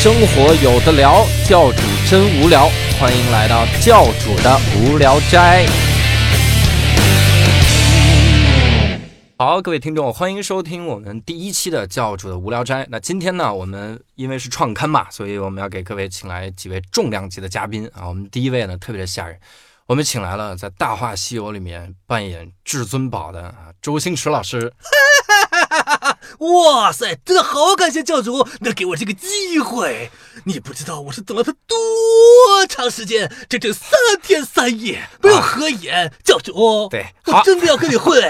生活有的聊，教主真无聊，欢迎来到教主的无聊斋。好，各位听众，欢迎收听我们第一期的教主的无聊斋。那今天呢，我们因为是创刊嘛，所以我们要给各位请来几位重量级的嘉宾啊。我们第一位呢，特别的吓人，我们请来了在《大话西游》里面扮演至尊宝的啊周星驰老师。哇塞，真的好感谢教主能给我这个机会。你不知道我是等了他多长时间，整整三天三夜没有合眼。教主，对，我真的要跟你混。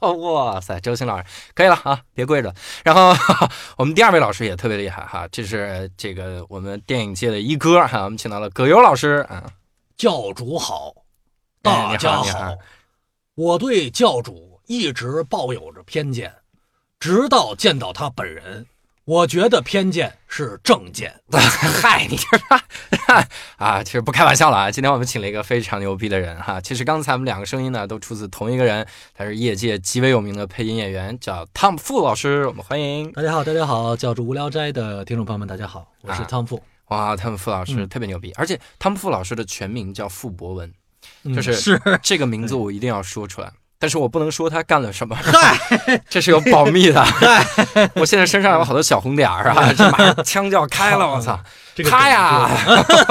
哇塞，周星老师可以了啊，别跪着。然后 我们第二位老师也特别厉害哈，这是这个我们电影界的一哥哈，我们请到了葛优老师啊。教主好，哎大家好我对教主一直抱有着偏见，直到见到他本人，我觉得偏见是正见。嗨，你这是 啊，其实不开玩笑了啊。今天我们请了一个非常牛逼的人哈。其实刚才我们两个声音呢都出自同一个人，他是业界极为有名的配音演员，叫汤姆傅老师，我们欢迎。大家好，大家好，叫住无聊斋的听众朋友们，大家好，我是啊汤富，哇，汤姆傅老师嗯特别牛逼，而且汤姆傅老师的全名叫傅博文，嗯就是是这个名字我一定要说出来。但是我不能说他干了什么，这是有保密的。我现在身上有好多小红点儿啊，这马上枪就要开了，我操！这个他呀，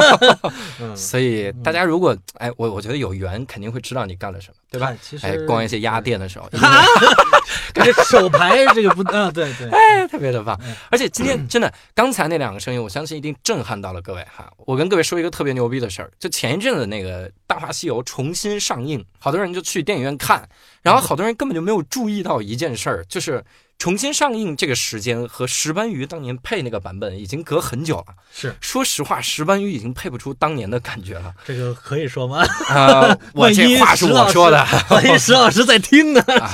嗯所以大家如果哎，我我觉得有缘肯定会知道你干了什么，对吧？嗨其实哎，逛一些鸭店的时候，这手牌这个不啊，对对，哎，特别的棒嗯。而且今天真的，刚才那两个声音，我相信一定震撼到了各位哈。我跟各位说一个特别牛逼的事儿，就前一阵子那个《大话西游》重新上映，好多人就去电影院看，然后好多人根本就没有注意到一件事儿，就是重新上映这个时间和石斑鱼当年配那个版本已经隔很久了。是说实话，石斑鱼已经配不出当年的感觉了。这个可以说吗？啊，我这话是我说的。师，万一石老师在听呢？啊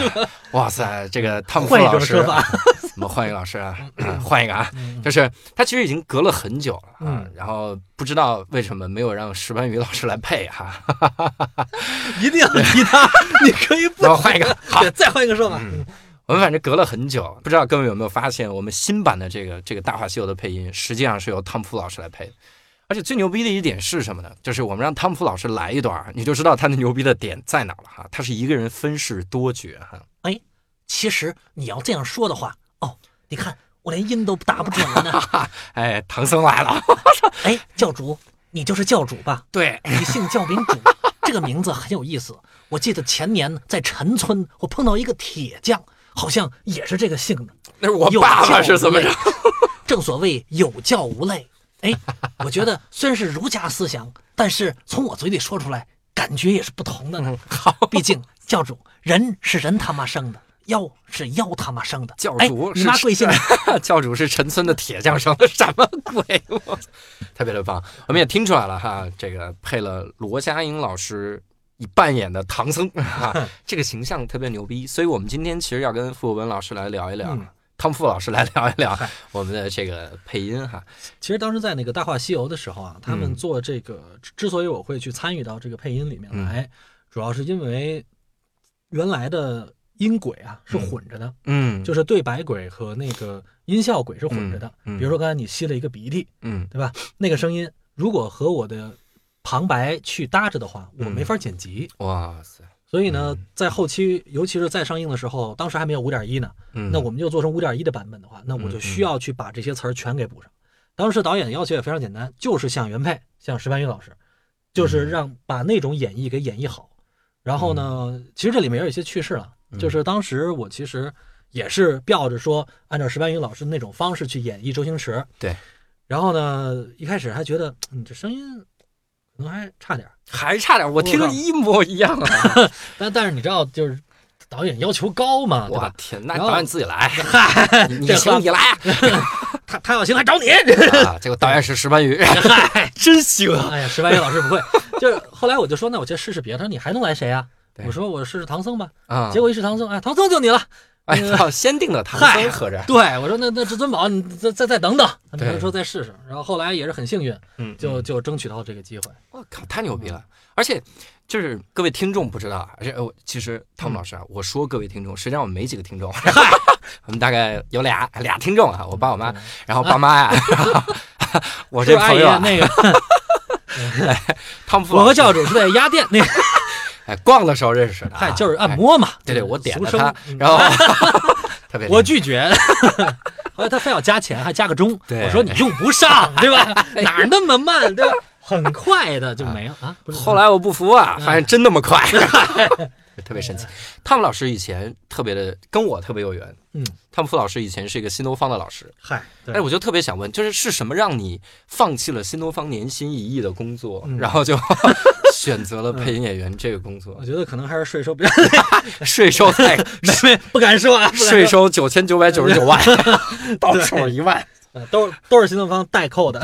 哇塞，这个汤姆夫换一老师种说法，我们换一个老师啊，啊换一个啊，就是他其实已经隔了很久了啊嗯，然后不知道为什么没有让石斑鱼老师来配哈，一定要提他，你可以不换一个，好，再换一个说法。嗯我们反正隔了很久，不知道各位有没有发现，我们新版的这个这个《大话西游》的配音，实际上是由汤普老师来配的。而且最牛逼的一点是什么呢？就是我们让汤普老师来一段，你就知道他的牛逼的点在哪了哈。他是一个人分饰多角哈。哎其实你要这样说的话，哦，你看我连音都打不准了呢。哎，唐僧来了，哎，教主，你就是教主吧？对，你姓教名主，这个名字很有意思。我记得前年在陈村，我碰到一个铁匠，好像也是这个姓的。那是我有爸爸是怎么着？正所谓有教无类。哎，我觉得虽然是儒家思想，但是从我嘴里说出来，感觉也是不同的呢。好，毕竟教主人是人他妈生的，妖是妖他妈生的。教哎主是贵姓？教主是陈村的铁匠生的，什么鬼？我 特别的棒，我们也听出来了哈，这个配了罗家英老师扮演的唐僧。啊，这个形象特别牛逼，所以我们今天其实要跟傅文老师来聊一聊。嗯。汤傅老师来聊一聊 我们的这个配音哈，其实当时在那个《大话西游》的时候啊，他们嗯。做这个，之所以我会去参与到这个配音里面来，主要是因为原来的音轨啊是混着的，嗯，就是对白轨和那个音效轨是混着的。比如说刚才你吸了一个鼻涕，嗯。对吧？那个声音如果和我的旁白去搭着的话，我嗯没法剪辑。哇塞，所以呢，在后期，尤其是在上映的时候，当时还没有五点一呢，嗯，那我们就做成五点一的版本的话，那我就需要去把这些词儿全给补上。当时导演的要求也非常简单，就是像原配，像石斑鱼老师，就是让把那种演绎给演绎好。然后呢，其实这里面也有一些趣事了，就是当时我其实也是吊着说，按照石斑鱼老师那种方式去演绎周星驰。对。然后呢，一开始还觉得你这声音还差点，还差点，我听着一模一样啊！但但是你知道，就是导演要求高嘛，对吧？我天，那导演自己来，嗨，你 行你来啊！他他要行还找你。啊，结果导演是石斑鱼，嗨，真行啊！哎呀，石斑鱼老师不会。就是后来我就说，那我去试试别的。他说你还能来谁啊？我说我试试唐僧吧。啊，结果一试唐僧，哎，唐僧就你了。哎，操，先定的唐嗨僧合着，对我说那那至尊宝你再再再等等。他说再试试。然后后来也是很幸运，嗯，就嗯。就争取到这个机会。我靠，太牛逼了！而且就是各位听众不知道啊，而且我，其实汤姆老师啊，我说各位听众，实际上我们没几个听众，我们大概有俩俩听众啊，我爸我妈，然后爸妈呀，我这朋友啊，那个，汤姆夫我和教主是在鸭店那个，哎逛的时候认识的啊，嗨，就是按哎。摩嘛。对对，我点了他，嗯然后 特别我拒绝。后来他非要加钱，还加个钟。对我说你用不上，对吧？哪儿那么慢，对吧？很快的就没了啊。不是后来我不服啊，嗯发现真那么快，特别神奇。汤姆老师以前特别的跟我特别有缘，嗯，汤姆傅老师以前是一个新东方的老师，嗨，对哎，我就特别想问，就是是什么让你放弃了新东方年薪一亿的工作，嗯然后就选择了配音演员这个工作我？觉得可能还是税收比较 税收 太没没不敢说啊，说税收九千九百九十九万，到手一万。呃都是都是新东方代扣的。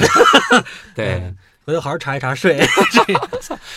对，回头好好查一查税。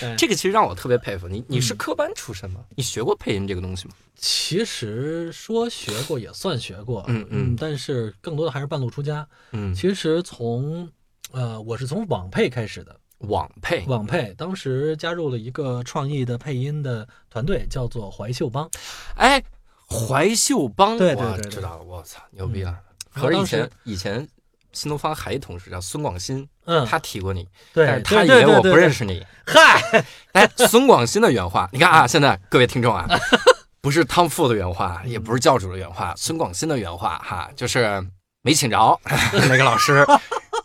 对这个其实让我特别佩服你。你是嗯科班出身吗？你学过配音这个东西吗？其实说学过也算学过，嗯嗯但是更多的还是半路出家。嗯，其实从呃，我是从网配开始的，网配网配当时加入了一个创意的配音的团队，叫做怀秀帮。哎，怀秀帮，我对对对对知道了，我操，牛逼了！然后当时合着以前以前新东方还一同事叫孙广新，嗯，他提过你，对，但是他以为我不认。识你。嗨，哎，孙广新的原话，你看啊，现在各位听众啊，不是汤富的原话，也不是教主的原话，孙广新的原话哈，就是没请着 那个老师。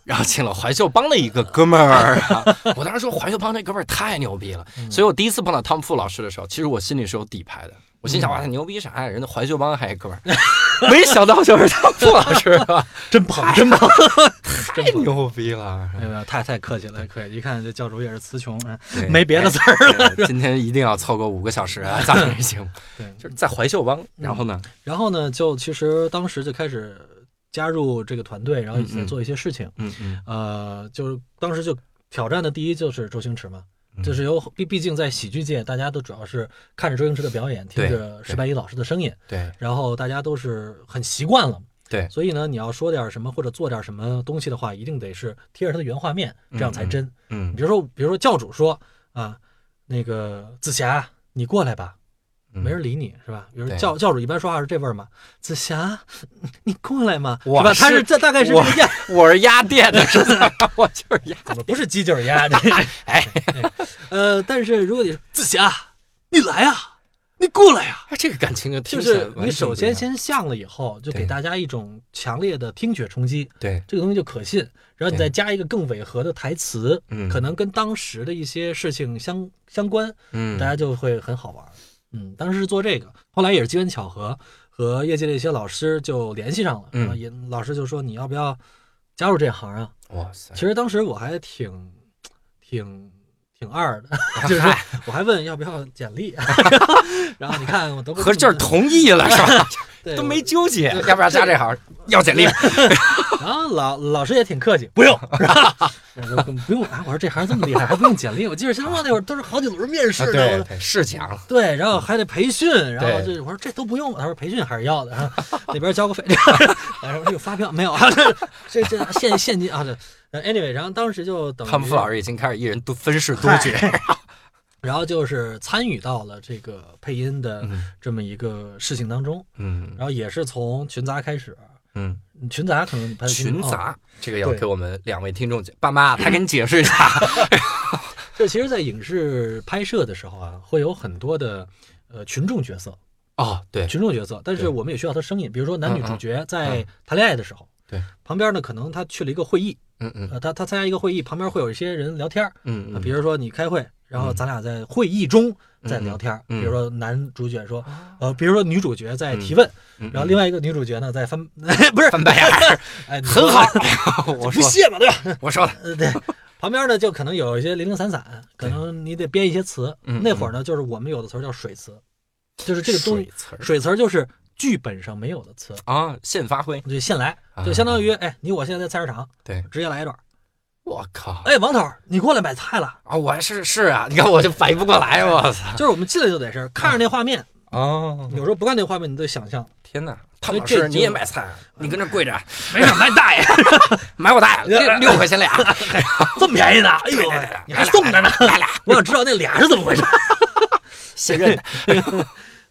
然后请了怀秀帮的一个哥们儿、啊，我当时说怀秀帮这哥们儿太牛逼了，嗯所以我第一次碰到汤富老师的时候，其实我心里是有底牌的。我心想，哇，他牛逼啥呀？人家怀秀帮还一哥们儿，没想到就是汤富老师？真捧，真捧！太牛逼了！太太客气了，太客气！一看这教主也是词穷，没别的词儿了。今天一定要凑够五个小时啊！咱们这节目对，就是在怀秀帮，然后呢，然后呢，就其实当时就开始加入这个团队，然后一起在做一些事情。嗯嗯，呃，就是当时就挑战的第一就是周星驰嘛，嗯就是由毕毕竟在喜剧界，大家都主要是看着周星驰的表演，听着石白衣老师的声音，对然后大家都是很习惯了。对所以呢，你要说点什么或者做点什么东西的话，一定得是贴着他的原画面，这样才真。嗯比如说，比如说教主说啊，那个紫霞，你过来吧，嗯没人理你是吧？比如对教教主一般说话是这味儿嘛，紫霞，你过来嘛，我是吧？他是是这大概是压我是压电的，是吧？我就是压。怎么不是鸡就是鸭？这个哎，呃，但是如果你说紫霞，你来啊，你过来呀、这个感情就就是你首先先像了以后，就给大家一种强烈的听觉冲击，对，这个东西就可信。然后你再加一个更违和的台词，嗯可能跟当时的一些事情相相关，嗯，大家就会很好玩。嗯，当时是做这个，后来也是机缘巧合，和业界的一些老师就联系上了，嗯然后也老师就说你要不要加入这行啊？哇塞其，实当时我还挺挺挺二的，就是我还问要不要简历，然后你看我都合着就是同意了是吧？对都没纠结，要不要加这行？要简历。然后老老师也挺客气，不用，不用啊！我说这行这么厉害，还不用简历？我记得新东方那会儿都是好几轮面试是讲了。对，然后还得培训，然后对这我说这都不用，他说培训还是要的，啊，那边交个费，然后这有发票没有啊？这这这现现金啊？anyway，然后当时就等于汤姆夫老师已经开始一人都分饰多角。然后就是参与到了这个配音的嗯。这么一个事情当中，嗯。然后也是从群杂开始，嗯，群杂可能群杂这个要给我们两位听众讲，爸妈他给你解释一下。这其实，在影视拍摄的时候啊，会有很多的呃群众角色，哦，对，群众角色，但是我们也需要他声音，比如说男女主角在嗯。谈恋爱的时候，对，旁边呢可能他去了一个会议，嗯嗯。呃，他他参加一个会议，旁边会有一些人聊天儿，嗯嗯，啊比如说你开会，然后嗯咱俩在会议中在聊天比如说男主角说，呃，比如说女主角在提问，然后另外一个女主角呢在翻，不是嗯翻白眼儿，哎，很好。我说不屑嘛，对吧？我说的，呃，对，旁边呢就可能有一些零零散散，可能你得编一些词。嗯那会儿呢，就是我们有的词儿叫水词，就是这个东西水，词儿水词就是剧本上没有的词，啊，现发挥。就现来，啊就相当于哎，你我现在在菜市场，对，直接来一段。我靠！哎，王头，你过来买菜了。啊，我是是啊，你看我就反应不过来，我操！就是我们进来就得是看着那画面，哦，有时候不看那画面，你得想象。天哪！汤老师，你也买菜？你跟这跪着，没事，买大爷，买我大爷六六块钱俩，这么便宜呢？哎呦你还送着呢。来俩我想知道那俩是怎么回事。现任的。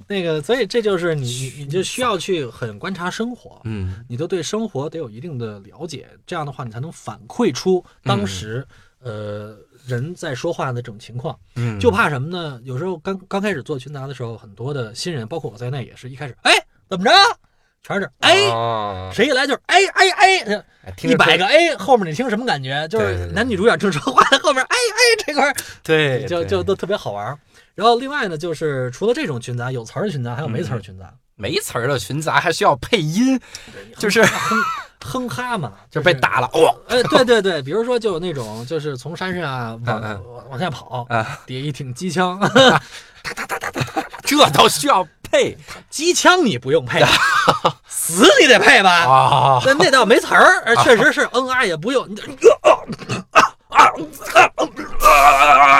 那个，所以这就是你你你就需要去很观察生活，嗯你都对生活得有一定的了解，这样的话你才能反馈出当时、呃人在说话的这种情况。嗯，就怕什么呢？有时候刚刚开始做群杂的时候，很多的新人，包括我在内，也是一开始，哎，怎么着？全是哎，哦谁一来就是哎哎哎，一百个哎，后面你听什么感觉？就是男女主角正说话的，后面哎哎这块儿对，就就都特别好玩儿。然后另外呢，就是除了这种群杂，有词儿的群杂，还有没词儿的群杂，没词儿的群杂还需要配音，就是哼哼哈嘛，就是被。打了哇哎，对对对，比如说就有那种，就是从山上啊往嗯往往下跑，啊，底下一挺机枪，哒哒哒哒这都需要配 机枪你不用配，死你得配吧？啊！那那倒没词儿，呃确实是嗯啊也不用，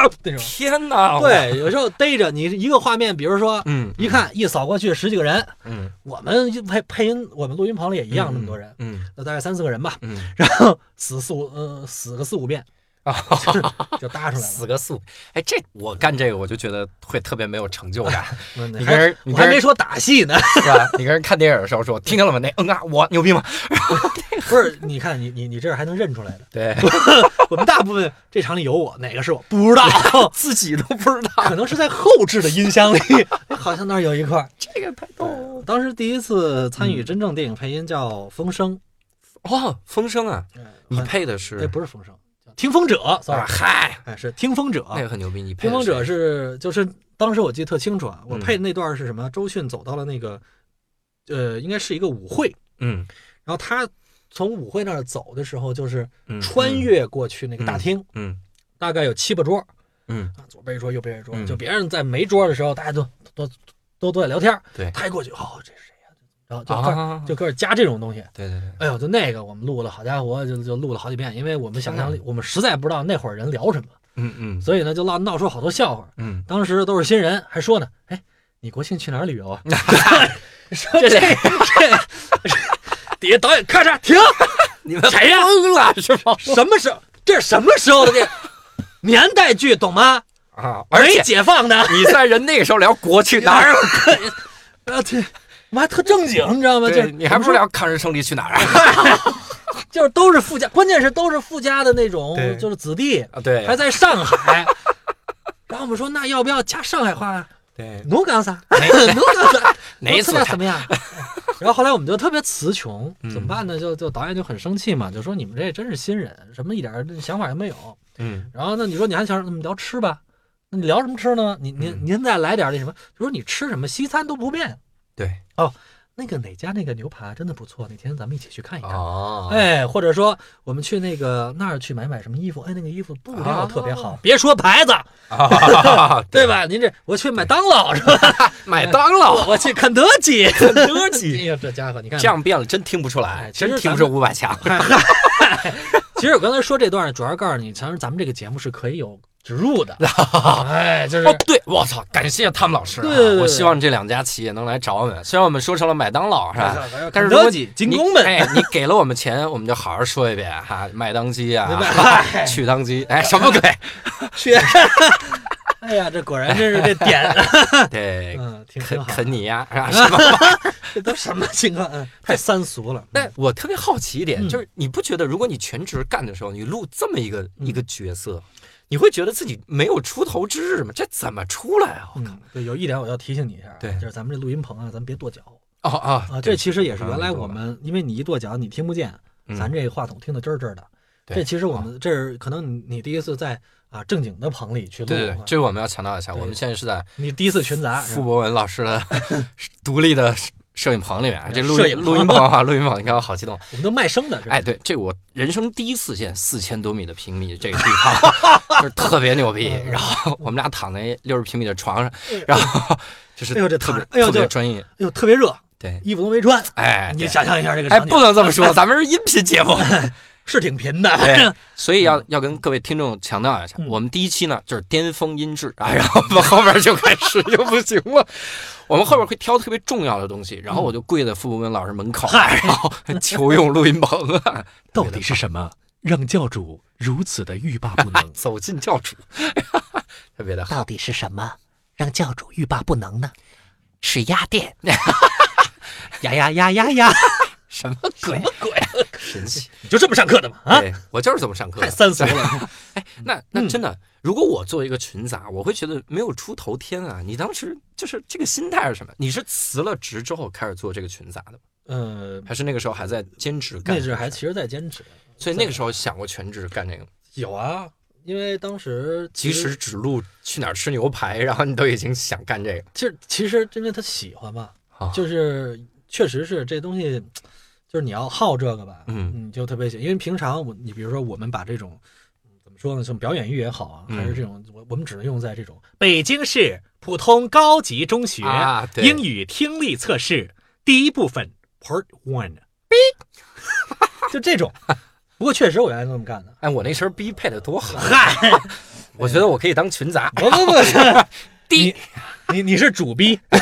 你那种。天哪！对，有时候逮着你一个画面，比如说，嗯一看一扫过去十几个人，嗯我们配配音，我们录音棚里也一样那么多人，嗯那大概三四个人吧，嗯然后死四五呃死个四五遍啊，就搭出来了。死个素，哎，这我干这个我就觉得会特别没有成就感，你跟人你还没说打戏呢，是吧？你跟人看电影的时候说，听见了吗？那嗯啊，我牛逼吗？不是？你看你你你这还能认出来的，对，我们大部分这场里有我，哪个是我不知道，自己都不知道，可能是在后置的音箱里，哎好像那儿有一块儿。这个太逗了。当时第一次参与真正电影配音叫《风声哦，风声啊，》，你呃配的哎是不是风声，叫听风者啊？，sorry，嗨，哎是听风者。那个很牛逼，你配听风者是就是当时我记得特清楚啊，我嗯。配的那段是什么？周迅走到了那个，呃，应该是一个舞会，嗯。然后他从舞会那儿走的时候，就是嗯穿越过去那个大厅，嗯。大概有七八桌嗯。啊，左边一桌，右边一桌，嗯。就别人在没桌的时候，大家都都都都在聊天，对。他一过去，哦，这是谁？呀？然后就开始啊，就开始加这种东西。对对对，哎呦，就那个我们录了，好家伙，就就录了好几遍，因为我们想象力，我们实在不知道那会儿人聊什么，嗯嗯所以呢就闹闹出好多笑话。嗯，当时都是新人，还说呢，哎，你国庆去哪儿旅游啊？说这这这底下导演咔嚓停，你们谁呀疯了是吗？什么时候？这是什么时候的？年代剧懂吗？啊，而没且解放的。你在人那个时候聊国庆哪儿？啊，这我还特正经，你知道吗？就对你还不说聊抗日胜利去哪儿啊？就是都是富家，关键是都是富家的那种，就是子弟，啊，对，还在上海。然后我们说，那要不要加上海话啊？对，侬讲啥？哪侬讲啥？哪一次怎么样？然后后来我们就特别词穷，嗯怎么办呢？就就导演就很生气嘛，就说你们这真是新人，什么一点想法也没有。嗯然后那，你说你还想那么聊吃吧？那你聊什么吃呢？你您嗯您再来点那什么，就说你吃什么西餐都不变。对哦，那个哪家那个牛排真的不错，哪天咱们一起去看一看。哦，哎，或者说我们去那个那儿去买买什么衣服，哎，那个衣服布料特别好，哦别说牌子，啊对？吧？您这我去麦当劳是吧？麦当我劳，我去肯德基，肯德基哎，呀，这家伙，你看这样变了真听不出来哎，真听不咱出五百强。其实我刚才说这段，主要告诉你，其实咱们这个节目是可以有植入的。哎，就是哦，对，我操，感谢他们老师啊！对对对对我希望这两家企业能来找我们。虽然我们说成了麦当劳，是吧？但是肯德基、如果你金工们，哎，你给了我们钱，我们就好好说一遍哈，麦当鸡啊，去当鸡，哎，什么鬼？去。哎呀，这果然真是这点，对，嗯，挺挺肯好。肯你呀，是吧？什么玩意儿？这都什么情况？嗯，太三俗了。但我特别好奇一点，嗯就是你不觉得，如果你全职干的时候，你录这么一个嗯一个角色，你会觉得自己没有出头之日吗？这怎么出来啊？我靠！嗯，对，有一点我要提醒你一下啊，对就是咱们这录音棚啊，咱们别跺脚哦哦啊。这其实也是原来我们，因为你一跺脚你听不见，嗯咱这话筒听得真儿真儿的。对这其实我们这是可能你你第一次在啊正经的棚里去录，对这个我们要强调一下，我们现在是在你第一次群杂，傅博文老师的 独立的摄影棚里面，这录摄影棚。录音棚啊，录音棚，你看我好激动。我们都卖声的，是哎，对，这我人生第一次见四千多米的平米这个地方，就是特别牛逼。嗯然后我们俩躺在六十平米的床上，然后就是哎呦这特别哎呦特别专业。哎呦特别热，对，衣服都没穿，哎，你想象一下这个哎，不能这么说，咱们是音频节目。是挺贫的，对，所以要要跟各位听众强调一下，嗯我们第一期呢就是巅峰音质啊，然后我们后边就开始就不行了。我们后边会挑特别重要的东西，然后我就跪在傅博文老师门口，嗨然后求用录音棚啊，到底是什么让教主如此的欲罢不能？走进教主，特别的好。到底是什么让教主欲罢不能呢？是鸭店，呀呀呀呀呀！什么鬼？鬼？神奇！你就这么上课的吗？啊，对我就是这么上课的。太三俗了。哎，那那真的，如果我作为一个群杂，我会觉得没有出头天啊。你当时就是这个心态是什么？你是辞了职之后开始做这个群杂的吗？呃，还是那个时候还在兼职干？那阵还其实在兼职，所以那个时候想过全职干这个。有啊，因为当时即使指路去哪儿吃牛排，然后你都已经想干这个。其实其实因为他喜欢嘛，啊就是确实是这东西，就是你要好这个吧，嗯你就特别喜欢。因为平常我你比如说我们把这种嗯怎么说呢，像表演欲也好啊，嗯还是这种我我们只能用在这种北京市普通高级中学啊对英语听力测试第一部分 Part One B，就这种。不过确实我原来这么干的。哎，我那身 B 配的多好，嗨，我觉得我可以当群杂。不不不，第你你你是主逼。哎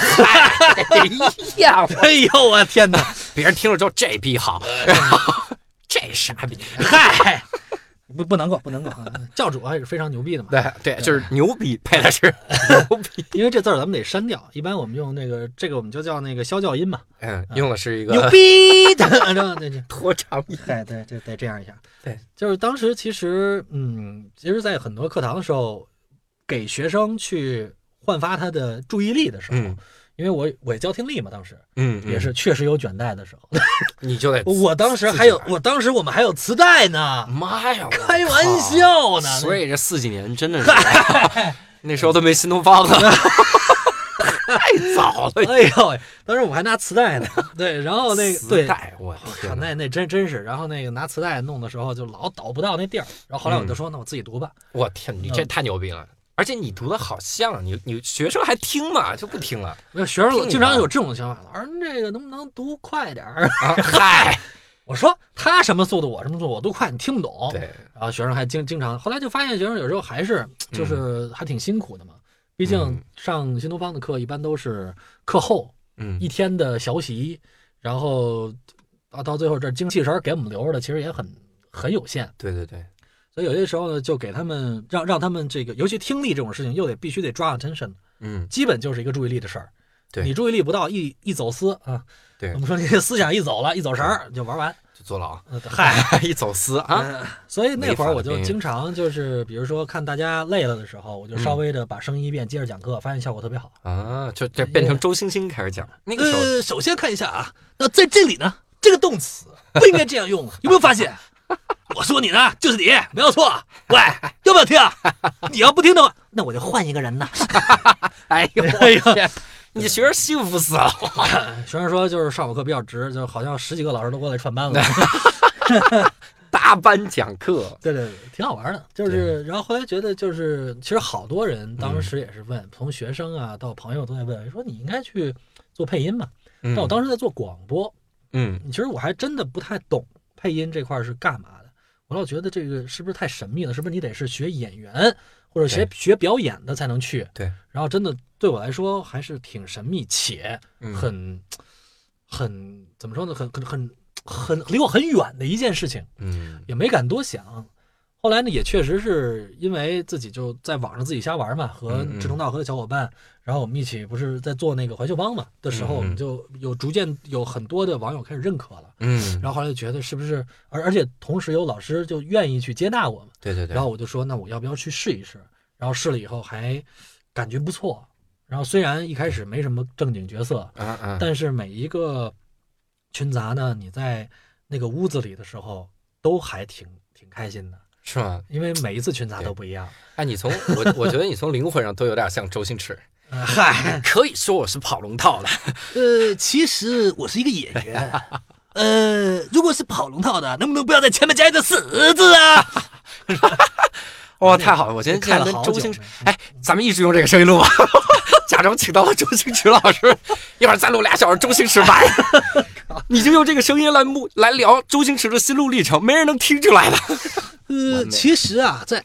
呀，哎呦我天哪！别人听了之后这逼好，这傻逼。嗨，不不能够，不能够，啊教主还是非常牛逼的嘛。对对，就是牛逼配的是 牛逼。因为这字儿咱们得删掉，一般我们用那个这个我们就叫那个消教音嘛，嗯，用的是一个牛个逼 的，对对对，拖长音。对对对，得这样一下。对，就是当时其实，嗯，其实，在很多课堂的时候，给学生去焕发他的注意力的时候，嗯。因为我我也教听力嘛，当时嗯，嗯。也是确实有卷带的时候，你就得 我当时还有，我当时我们还有磁带呢，妈呀，开玩笑呢所以这四几年真的是，那时候都没新东方呢，太早了。哎呦喂，当时我还拿磁带呢，对，然后那个对。磁，带，我天哪！那那真真是，然后那个拿磁带弄的时候就老倒不到那地儿，然后后来我就说，那我自己读吧。我天，你嗯。这太牛逼了！而且你读的好像，你你学生还听嘛，就不听了没有学生经常有这种想法，老师这个能不能读快点儿？啊！嗨，我说他什么速度，我什么速度，我都快，你听不懂。对，然后学生还经经常，后来就发现学生有时候还是就是还挺辛苦的嘛。毕竟嗯上新东方的课一般都是课后嗯一天的学习，然后到到最后这精气神给我们留着的其实也很很有限。对对对，所以有些时候呢，就给他们让让他们这个，尤其听力这种事情，又得必须得抓 attention，嗯，基本就是一个注意力的事儿。对你注意力不到，一一走丝啊，对我们说你这思想一走了，一走神儿就玩完。就坐牢，呃嗨，一走私啊，嗯所以那会儿我就经常就是，比如说看大家累了的时候，我就稍微的把声音一变，接着讲课，发现效果特别好。啊，就这变成周星星开始讲，那个首先看一下啊，那在这里呢，这个动词不应该这样用，有没有发现？我说你呢，就是你，没有错。喂，要不要听啊？你要不听的话，那我就换一个人呢。哎呦，哎呦你学生幸福死了，学生说就是上我课比较值，就好像十几个老师都过来串班了。大班讲课，对对对，挺好玩的。就是，然后后来觉得，就是其实好多人当时也是问，从学生啊到朋友都在问，说你应该去做配音嘛。嗯但我当时在做广播，嗯其实我还真的不太懂配音这块是干嘛的。我老觉得这个是不是太神秘了？是不是你得是学演员或者学学表演的才能去？对，然后真的对我来说还是挺神秘且嗯很、很怎么说呢？很很很很离我很远的一件事情。嗯也没敢多想。后来呢，也确实是因为自己就在网上自己瞎玩嘛，和志同道合的小伙伴，然后我们一起不是在做那个怀秀帮嘛的时候，我们就有逐渐有很多的网友开始认可了。嗯，然后后来就觉得是不是，而而且同时有老师就愿意去接纳我们，对对对，然后我就说那我要不要去试一试？然后试了以后还感觉不错。然后虽然一开始没什么正经角色，啊啊，但是每一个群杂呢，你在那个屋子里的时候，都还挺挺开心的，是吗？因为每一次群杂都不一样。哎，你从我我觉得你从灵魂上都有点像周星驰，呃嗨，可以说我是跑龙套的，呃，其实我是一个演员。呃，如果是跑龙套的，能不能不要在前面加一个“死”字啊？哇，太好了！我今天看了好久跟周星驰，哎，咱们一直用这个声音录吧，假装请到了周星驰老师，一会儿再录俩小时周星驰版，你就用这个声音来目来聊周星驰的心路历程，没人能听出来的。呃，其实啊，在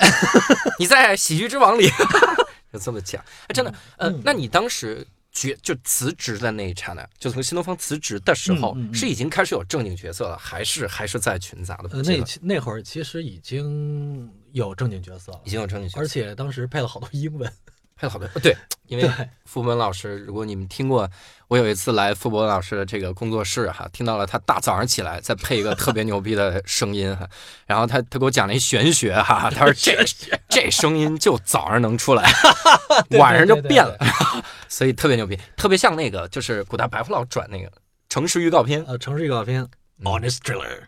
你在《喜剧之王》里 就这么讲，哎，真的，呃嗯，那你当时决就辞职的那一刹那，就从新东方辞职的时候，嗯嗯嗯是已经开始有正经角色了，还是还是在群杂的呃？那那会儿其实已经有正经角色了已，经有正经角色，而且当时配了好多英文。配了好多。呃 对，因为对，傅博文老师，如果你们听过，我有一次来傅博文老师的这个工作室哈，听到了他大早上起来再配一个特别牛逼的声音哈，然后他他给我讲了一玄学哈，他说这这声音就早上能出来，对晚上就变了，所以特别牛逼，特别像那个就是古代白胡老转那个城市预告片，呃，城市预告片，Honest thriller.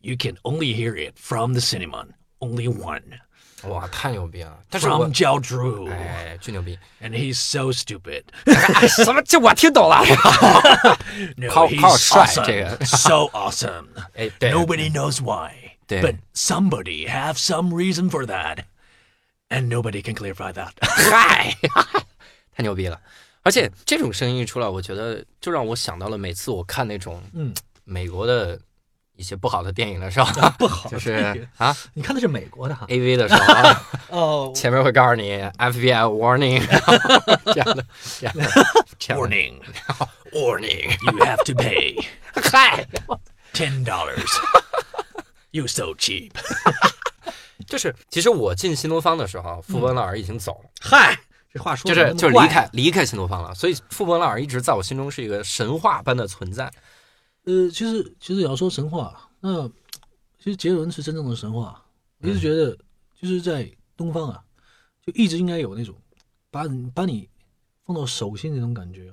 You can only hear it from the cinema. Only one. 哇，太牛逼了！但是我 From Zhao Zhu. 哎，巨牛逼， And he's so stupid. 哎什么？这我听懂了。 No, How- he's how shy, awesome. 这个。 so awesome. 哎，对 Nobody knows why. 对 But somebody have some reason for that. And nobody can clarify that. 嗨，太牛逼了！而且这种声音一出来，我觉得就让我想到了每次我看那种嗯，美国的 一些不好的电影的时候，不好，就是啊你看的是美国的哈，A V 的时候啊，哦，前面会告诉你 FBI warning 这样的这样的 Warning. warning，You have to pay 嗨，$10. you so cheap. 就是其实我进新东方的时候，傅文老师已经走了，嗨，这话说就是就是离开离开新东方了，所以傅文老师一直在我心中是一个神话般的存在。呃，其实其实也要说神话，那其实杰伦是真正的神话。我一直觉得，就是在东方啊，就一直应该有那种把你把你放到手心那种感觉。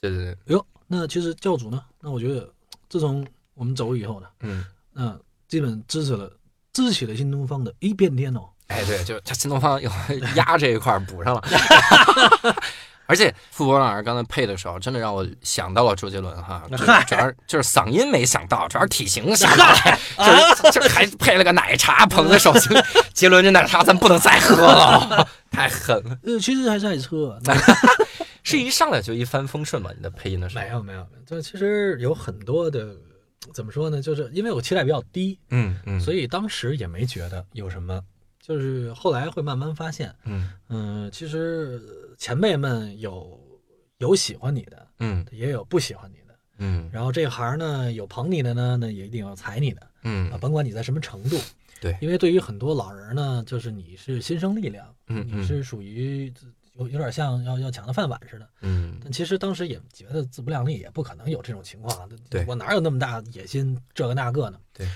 对对对，哎呦，那其实教主呢？那我觉得，自从我们走以后呢，嗯。那基本支持了支起了新东方的一片天哦。哎，对，就他新东方有 压这一块补上了，而且傅博老师刚才配的时候，真的让我想到了周杰伦哈，主要是就是嗓音没想到，主要是体型 想到了，就还配了个奶茶捧在手心，杰伦这奶茶咱不能再喝了，太狠了，呃，其实还是爱车，是一上来就一帆风顺吗？你的配音的时候？没，有没有，就其实有很多的，怎么说呢？就是因为我期待比较低，嗯嗯，所以当时也没觉得有什么，就是后来会慢慢发现，嗯。嗯，其实前辈们有有喜欢你的，嗯也有不喜欢你的，嗯然后这行呢有捧你的呢，那也一定有踩你的嗯啊，嗯甭管你在什么程度。对因为对于很多老人呢，就是你是新生力量，嗯嗯你是属于有有点像要要抢的饭碗似的。嗯但其实当时也觉得自不量力，也不可能有这种情况。对我哪有那么大野心，这个那个呢？对，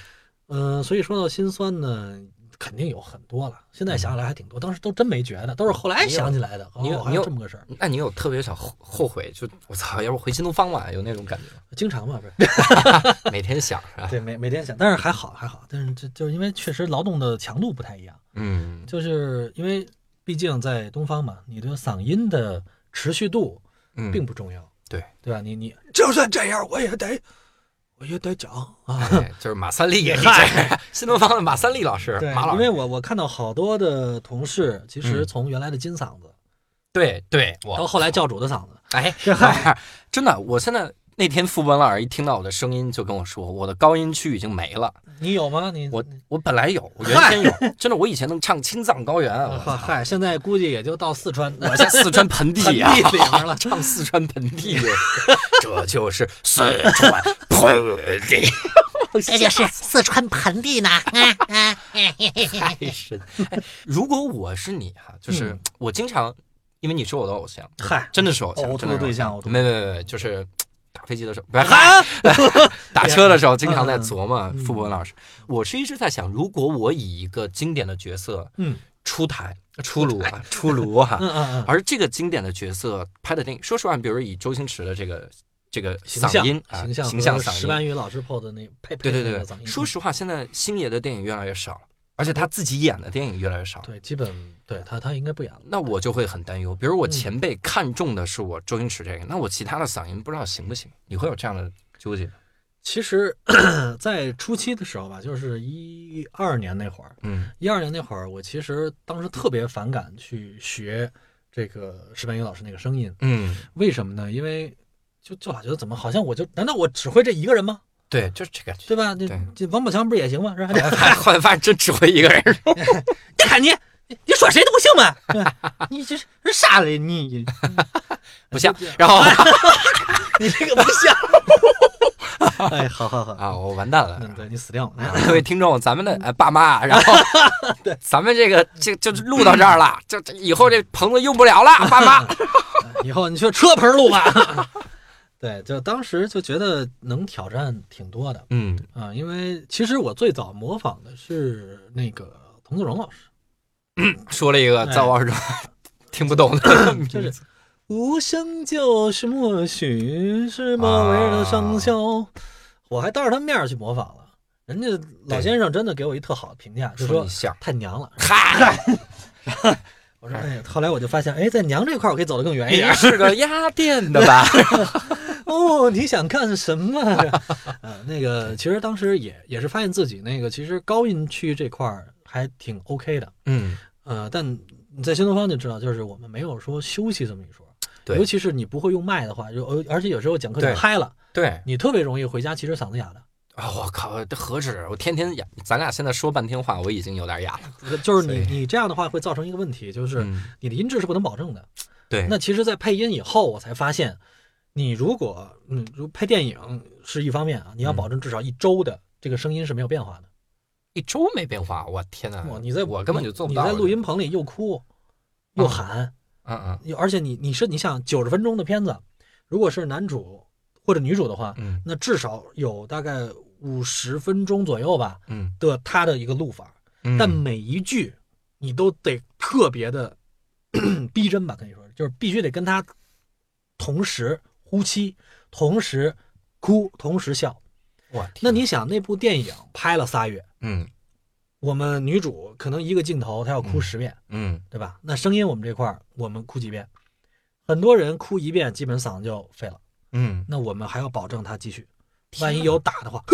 嗯、所以说到心酸呢，肯定有很多了。现在想起来还挺多，当时都真没觉得，都是后来想起来的。你有你有有这么个事儿，那你有特别想后后悔，就我操，要不回新东方吧，有那种感觉？经常嘛，不是？每天想是吧？对，每每天想，但是还好还好，但是这就是因为确实劳动的强度不太一样，嗯就是因为毕竟在东方嘛，你的嗓音的持续度嗯，并不重要，对对吧？你你就算这样，我也得我也得讲啊。对，就是马三立，嗨新东方的马三立老师，对马老，师，因为我我看到好多的同事，其实嗯从原来的金嗓子对对，到后来教主的嗓子，哎，真的，我现在那天傅文老师一听到我的声音就跟我说，我的高音区已经没了。你有吗？你我我本来有，我原先有，真的，我以前能唱青藏高原啊，嗨 嗨，现在估计也就到四川，我在四川盆地啊，盆地里面了 唱四川盆地，这就是四川盆地。这就是四川盆地呢。啊啊太深。哎，如果我是你哈、就是嗯我经常，因为你是我的偶像，嗨，真的是偶像，哦真的是我的对象没没没，就是打飞机的时候，不是 打车的时候，经常在琢磨嗯。傅博文老师。我是一直在想，如果我以一个经典的角色嗯。出台出炉啊 出炉哈、嗯嗯嗯，而这个经典的角色拍的电影，说实话，比如以周星驰的这个这个嗓音啊，形象形象嗓音，石斑鱼老师 PO 的那配配对对对说实话，现在星爷的电影越来越少，而且他自己演的电影越来越少。对，基本对他他应该不演了。那我就会很担忧。比如我嗯前辈看中的是我周星驰这个，那我其他的嗓音不知道行不行？你会有这样的纠结？其实，在初期的时候吧，就是一二年那会儿，嗯一二年那会儿，我其实当时特别反感去学这个石斑鱼老师那个声音，嗯，为什么呢？因为就就老觉得怎么好像我就难道我只会这一个人吗？对，就是这个。对吧？这这王宝强不是也行吗？是吧？后来发现真只会一个人说，你看你你你说谁都不行吗，你这是啥嘞？你 不像。然后 你这个不像。哎，好好好，啊，我完蛋了。嗯，对你死定了。各位听众，咱们的呃爸妈，然后咱们这个这就录到这儿了，这这以后这棚子用不了了，爸妈。以后你去车棚录吧。对，就当时就觉得能挑战挺多的嗯啊，因为其实我最早模仿的是那个童自荣老师，说了一个哎在我耳中 听不懂的，就是无声就是默许，是莫为的上校。我还当着他面去模仿了，人家老先生真的给我一特好的评价，就说。太娘了。嗨，我说哎，后来我就发现，哎，在娘这块我可以走得更远一点你。是个压店的吧？哦，你想干什么？呃，那个其实当时也也是发现自己那个其实高音区这块儿还挺 OK 的，嗯，呃，但你在新东方就知道，就是我们没有说休息这么一说，对尤其是你不会用麦的话，就呃而且有时候讲课就嗨了，对你特别容易回家其实嗓子哑的。啊，我靠，这何止？我天天哑，咱俩现在说半天话，我已经有点哑了。就是你你这样的话会造成一个问题，就是嗯你的音质是不能保证的。对，那其实，在配音以后，我才发现，你如果嗯，如拍电影是一方面啊，你要嗯保证至少一周的这个声音是没有变化的。一周没变化，我天哪！我，你在我根本就做不到。你在录音棚里又哭又嗯喊，嗯嗯又而且你你是你想九十分钟的片子，如果是男主或者女主的话，嗯那至少有大概五十分钟左右吧嗯的他的一个录法，嗯，但每一句你都得特别的 逼真吧，可以说就是必须得跟他同时呼吸，同时哭，同时笑。我天那你想，那部电影拍了仨月，嗯我们女主可能一个镜头她要哭嗯十遍，嗯对吧？那声音我们这块儿我们哭几遍，很多人哭一遍基本嗓子就废了。嗯，那我们还要保证她继续，万一有打的话，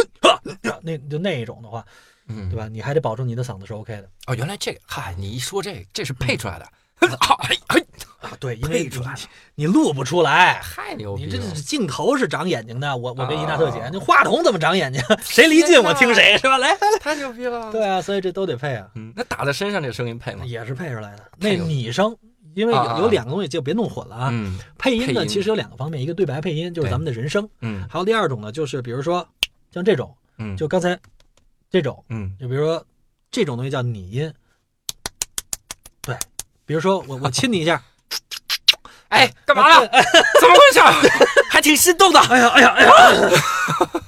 那就那一种的话，嗯对吧？你还得保证你的嗓子是 OK 的哦，原来这个，嗨，你一说这，这是配出来的，好，哎哎，啊。对，因为配出来你你录不出来，太牛逼！你这这镜头是长眼睛的，我我给你一大特写，那话筒怎么长眼睛？谁离近我听谁是吧？来来来，太牛逼了。对啊，所以这都得配啊，嗯，那打在身上这声音配吗？也是配出来的。那拟声，因为有两个东西就别弄混了啊。嗯配音呢其实有两个方面，一个对白配音就是咱们的人声，嗯还有第二种呢就是比如说像这种，嗯，就刚才这种。嗯就比如说这种东西叫拟音，对，比如说我我亲你一下，哎，干嘛了？怎么回事？还挺心动的。哎呀哎呀哎呀，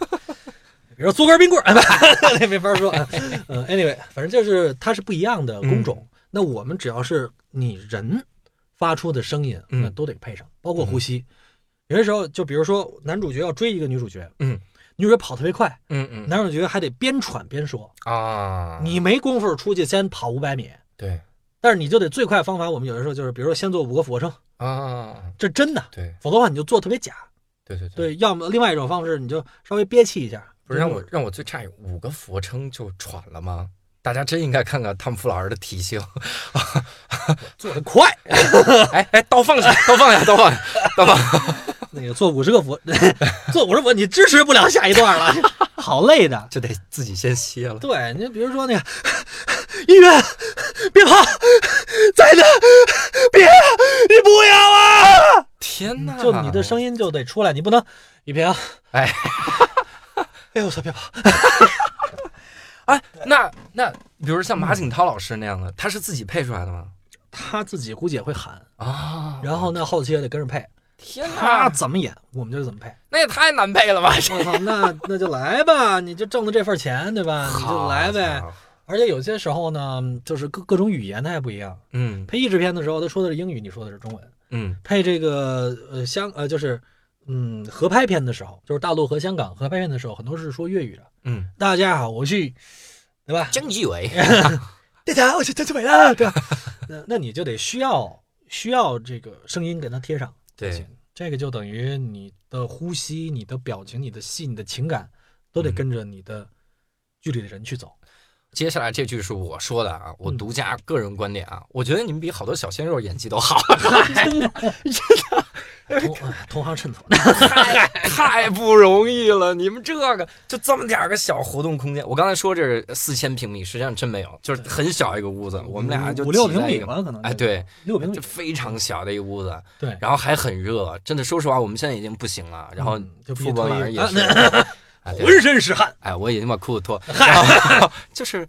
比如说做根冰棍儿，哎，那没法说。嗯，anyway，反正就是它是不一样的工种。那我们只要是你人发出的声音，嗯那都得配上，包括呼吸。有些时候，就比如说男主角要追一个女主角，嗯，女主角跑特别快，嗯嗯男主角还得边喘边说，啊，你没工夫出去先跑五百米。对但是你就得最快方法，我们有的时候就是，比如说先做五个俯卧撑，啊，这真的，对否则的话你就做特别假。对对，对，要么另外一种方式，你就稍微憋气一下。不是让我让我最诧异，五个俯卧撑就喘了吗？大家真应该看看汤姆·夫老师的体型。做的快，哎 哎，刀放下，刀放下，刀放下，刀放下，那个做五十个俯，做五十俯你支持不了下一段了，好累的。就得自己先歇了。对你比如说那个医院，别跑，在那，别，你不要啊！天哪！就你的声音就得出来，你不能一平，哎哎呦我操，别跑，哎，那那比如像马景涛老师那样的，他是自己配出来的吗？他自己估计也会喊，啊，然后那后期也得跟着配，天他哪，怎么演我们就怎么配。那也太难配了吧！我操，那那就来吧，你就挣了这份钱，对吧？你就来呗。而且有些时候呢，就是各各种语言它还不一样。嗯配译制片的时候，他说的是英语，你说的是中文。嗯配这个呃香呃就是嗯合拍片的时候，就是大陆和香港合拍片的时候，很多是说粤语的。嗯，大家好，我是，对吧？曾志伟，大家好，我是曾志伟了，对吧？那那你就得需要需要这个声音给它贴上。对，这个就等于你的呼吸、你的表情、你的戏、你的情感，都得嗯跟着你的剧里的人去走。接下来这句是我说的啊，我嗯独家个人观点啊，我觉得你们比好多小鲜肉演技都好。真的，同哎同 同行衬托。太太不容易了，你们这个就这么点儿个小活动空间，我刚才说这是四千平米，实际上真没有，就是很小一个屋子，我们俩就五六平米吧，可能哎，，对，六平米就。非常小的一个屋子，对，然后还很热，真的，说实话，我们现在已经不行了，然后副本脱衣啊晚上也是，浑身是汗。哎，我已经把裤子脱，然后 就是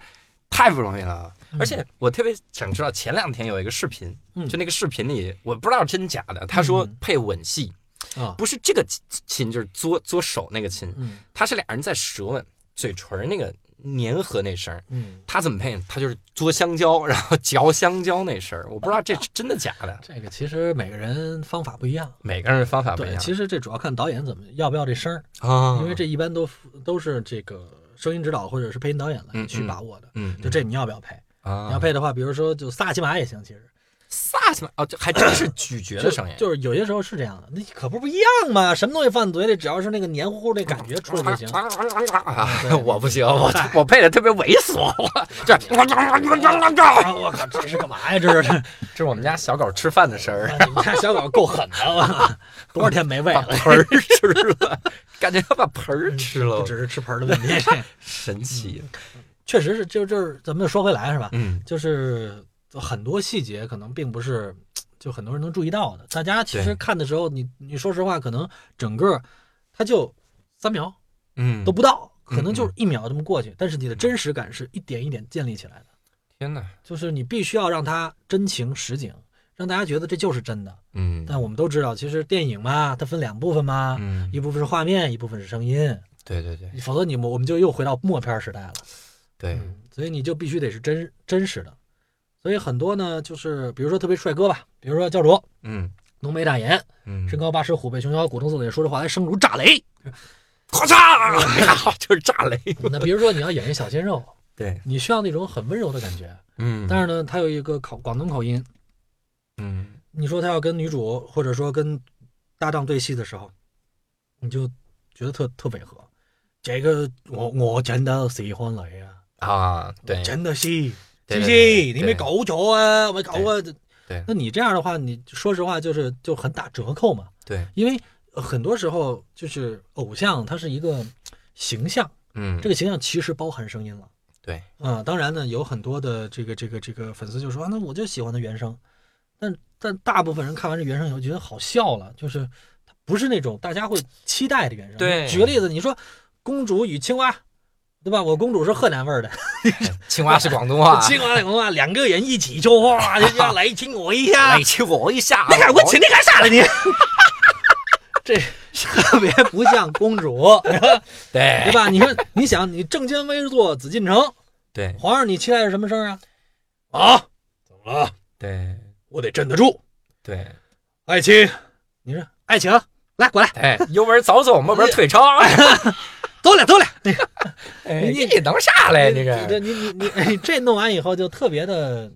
太不容易了。而且我特别想知道，前两天有一个视频，嗯。就那个视频里，我不知道真假的，他说嗯。配吻戏，啊，不是这个亲，就是嘬嘬手那个亲，嗯。他是俩人在舌吻，嘴唇那个粘合那声儿，嗯，他怎么配？他就是嘬香蕉，然后嚼香蕉那声儿，我不知道这是真的假的，这个其实每个人方法不一样。每个人方法不一，样。其实这主要看导演怎么要不要这声儿，啊，因为这一般都都是这个声音指导或者是配音导演来嗯去把握的。嗯，就这你要不要配？啊，你要配的话，比如说就萨琪玛也行，其实萨起来哦，这还真是咀嚼的声音，就是有些时候是这样的，那可不是不一样吗？什么东西放嘴里，只要是那个黏糊糊那感觉出来就行。啊我不行，我我配的特别猥琐，我 这啊我靠，这是干嘛呀？这是这 这是我们家小狗吃饭的声儿，你们家小狗够狠的，了多少天没喂了，盆儿吃了，感觉要把盆儿吃了不，只是吃盆儿的问题，神奇。确实是，就就是咱们又说回来是吧？嗯，就是很多细节可能并不是就很多人能注意到的。大家其实看的时候，你你说实话，可能整个它就三秒嗯，都不到，嗯可能就是一秒这么过去，但是你的真实感是一点一点建立起来的。天哪，就是你必须要让它真情实景，让大家觉得这就是真的。嗯，但我们都知道，其实电影嘛，它分两部分嘛，嗯，一部分是画面，一部分是声音，对对对否则你们我们就又回到默片时代了。对，嗯，所以你就必须得是真真实的。所以很多呢，就是比如说特别帅哥吧，比如说教主，嗯浓眉大眼，嗯，身高八尺，虎背熊腰，古铜色脸，说着话还声如炸雷。咔嚓，就是炸雷，那比如说你要演一小鲜肉，对，你需要那种很温柔的感觉，嗯，但是呢，他有一个口广东口音，嗯你说他要跟女主或者说跟搭档对戏的时候，你就觉得特特违和。这个我我真的喜欢你啊，啊，对，真的是，是不是？对你没搞错啊，没搞啊。对那你这样的话，你说实话就是就很打折扣嘛，对，因为呃很多时候就是偶像他是一个形象，嗯，这个形象其实包含声音了。对，啊、当然呢，有很多的这个这个这个粉丝就说，啊那我就喜欢他原声，但但大部分人看完这原声以后觉得好笑了，就是它不是那种大家会期待的原声。对举个例子，你说《公主与青蛙》，对吧？我公主是河南味儿的，青蛙是广东话，青蛙广东话，两个人一起说话，就要来亲我一下。来，亲我一下，你看我亲你干啥了你？这特别不像公主，对。对。吧？你说，你想，你正襟危坐紫禁城，对。皇上，你期待是什么事儿啊？啊，怎么了？对。我得镇得住。对。爱卿，你说爱卿，来过来，哎，有门早走，没门退朝，走了走了。哎 你你能啥嘞？你这这你你你哎这弄完以后就特别的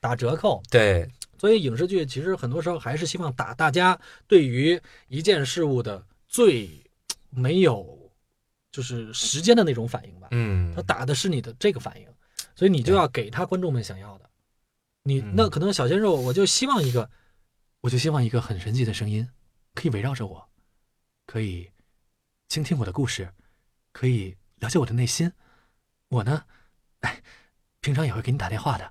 打折扣。对所以影视剧其实很多时候还是希望打大家对于一件事物的最没有就是时间的那种反应吧。嗯他打的是你的这个反应，所以你就要给他观众们想要的。你嗯那可能小鲜肉，我就希望一个，我就希望一个很神奇的声音，可以围绕着我，可以倾听我的故事，可以了解我的内心。我呢，哎，平常也会给你打电话的，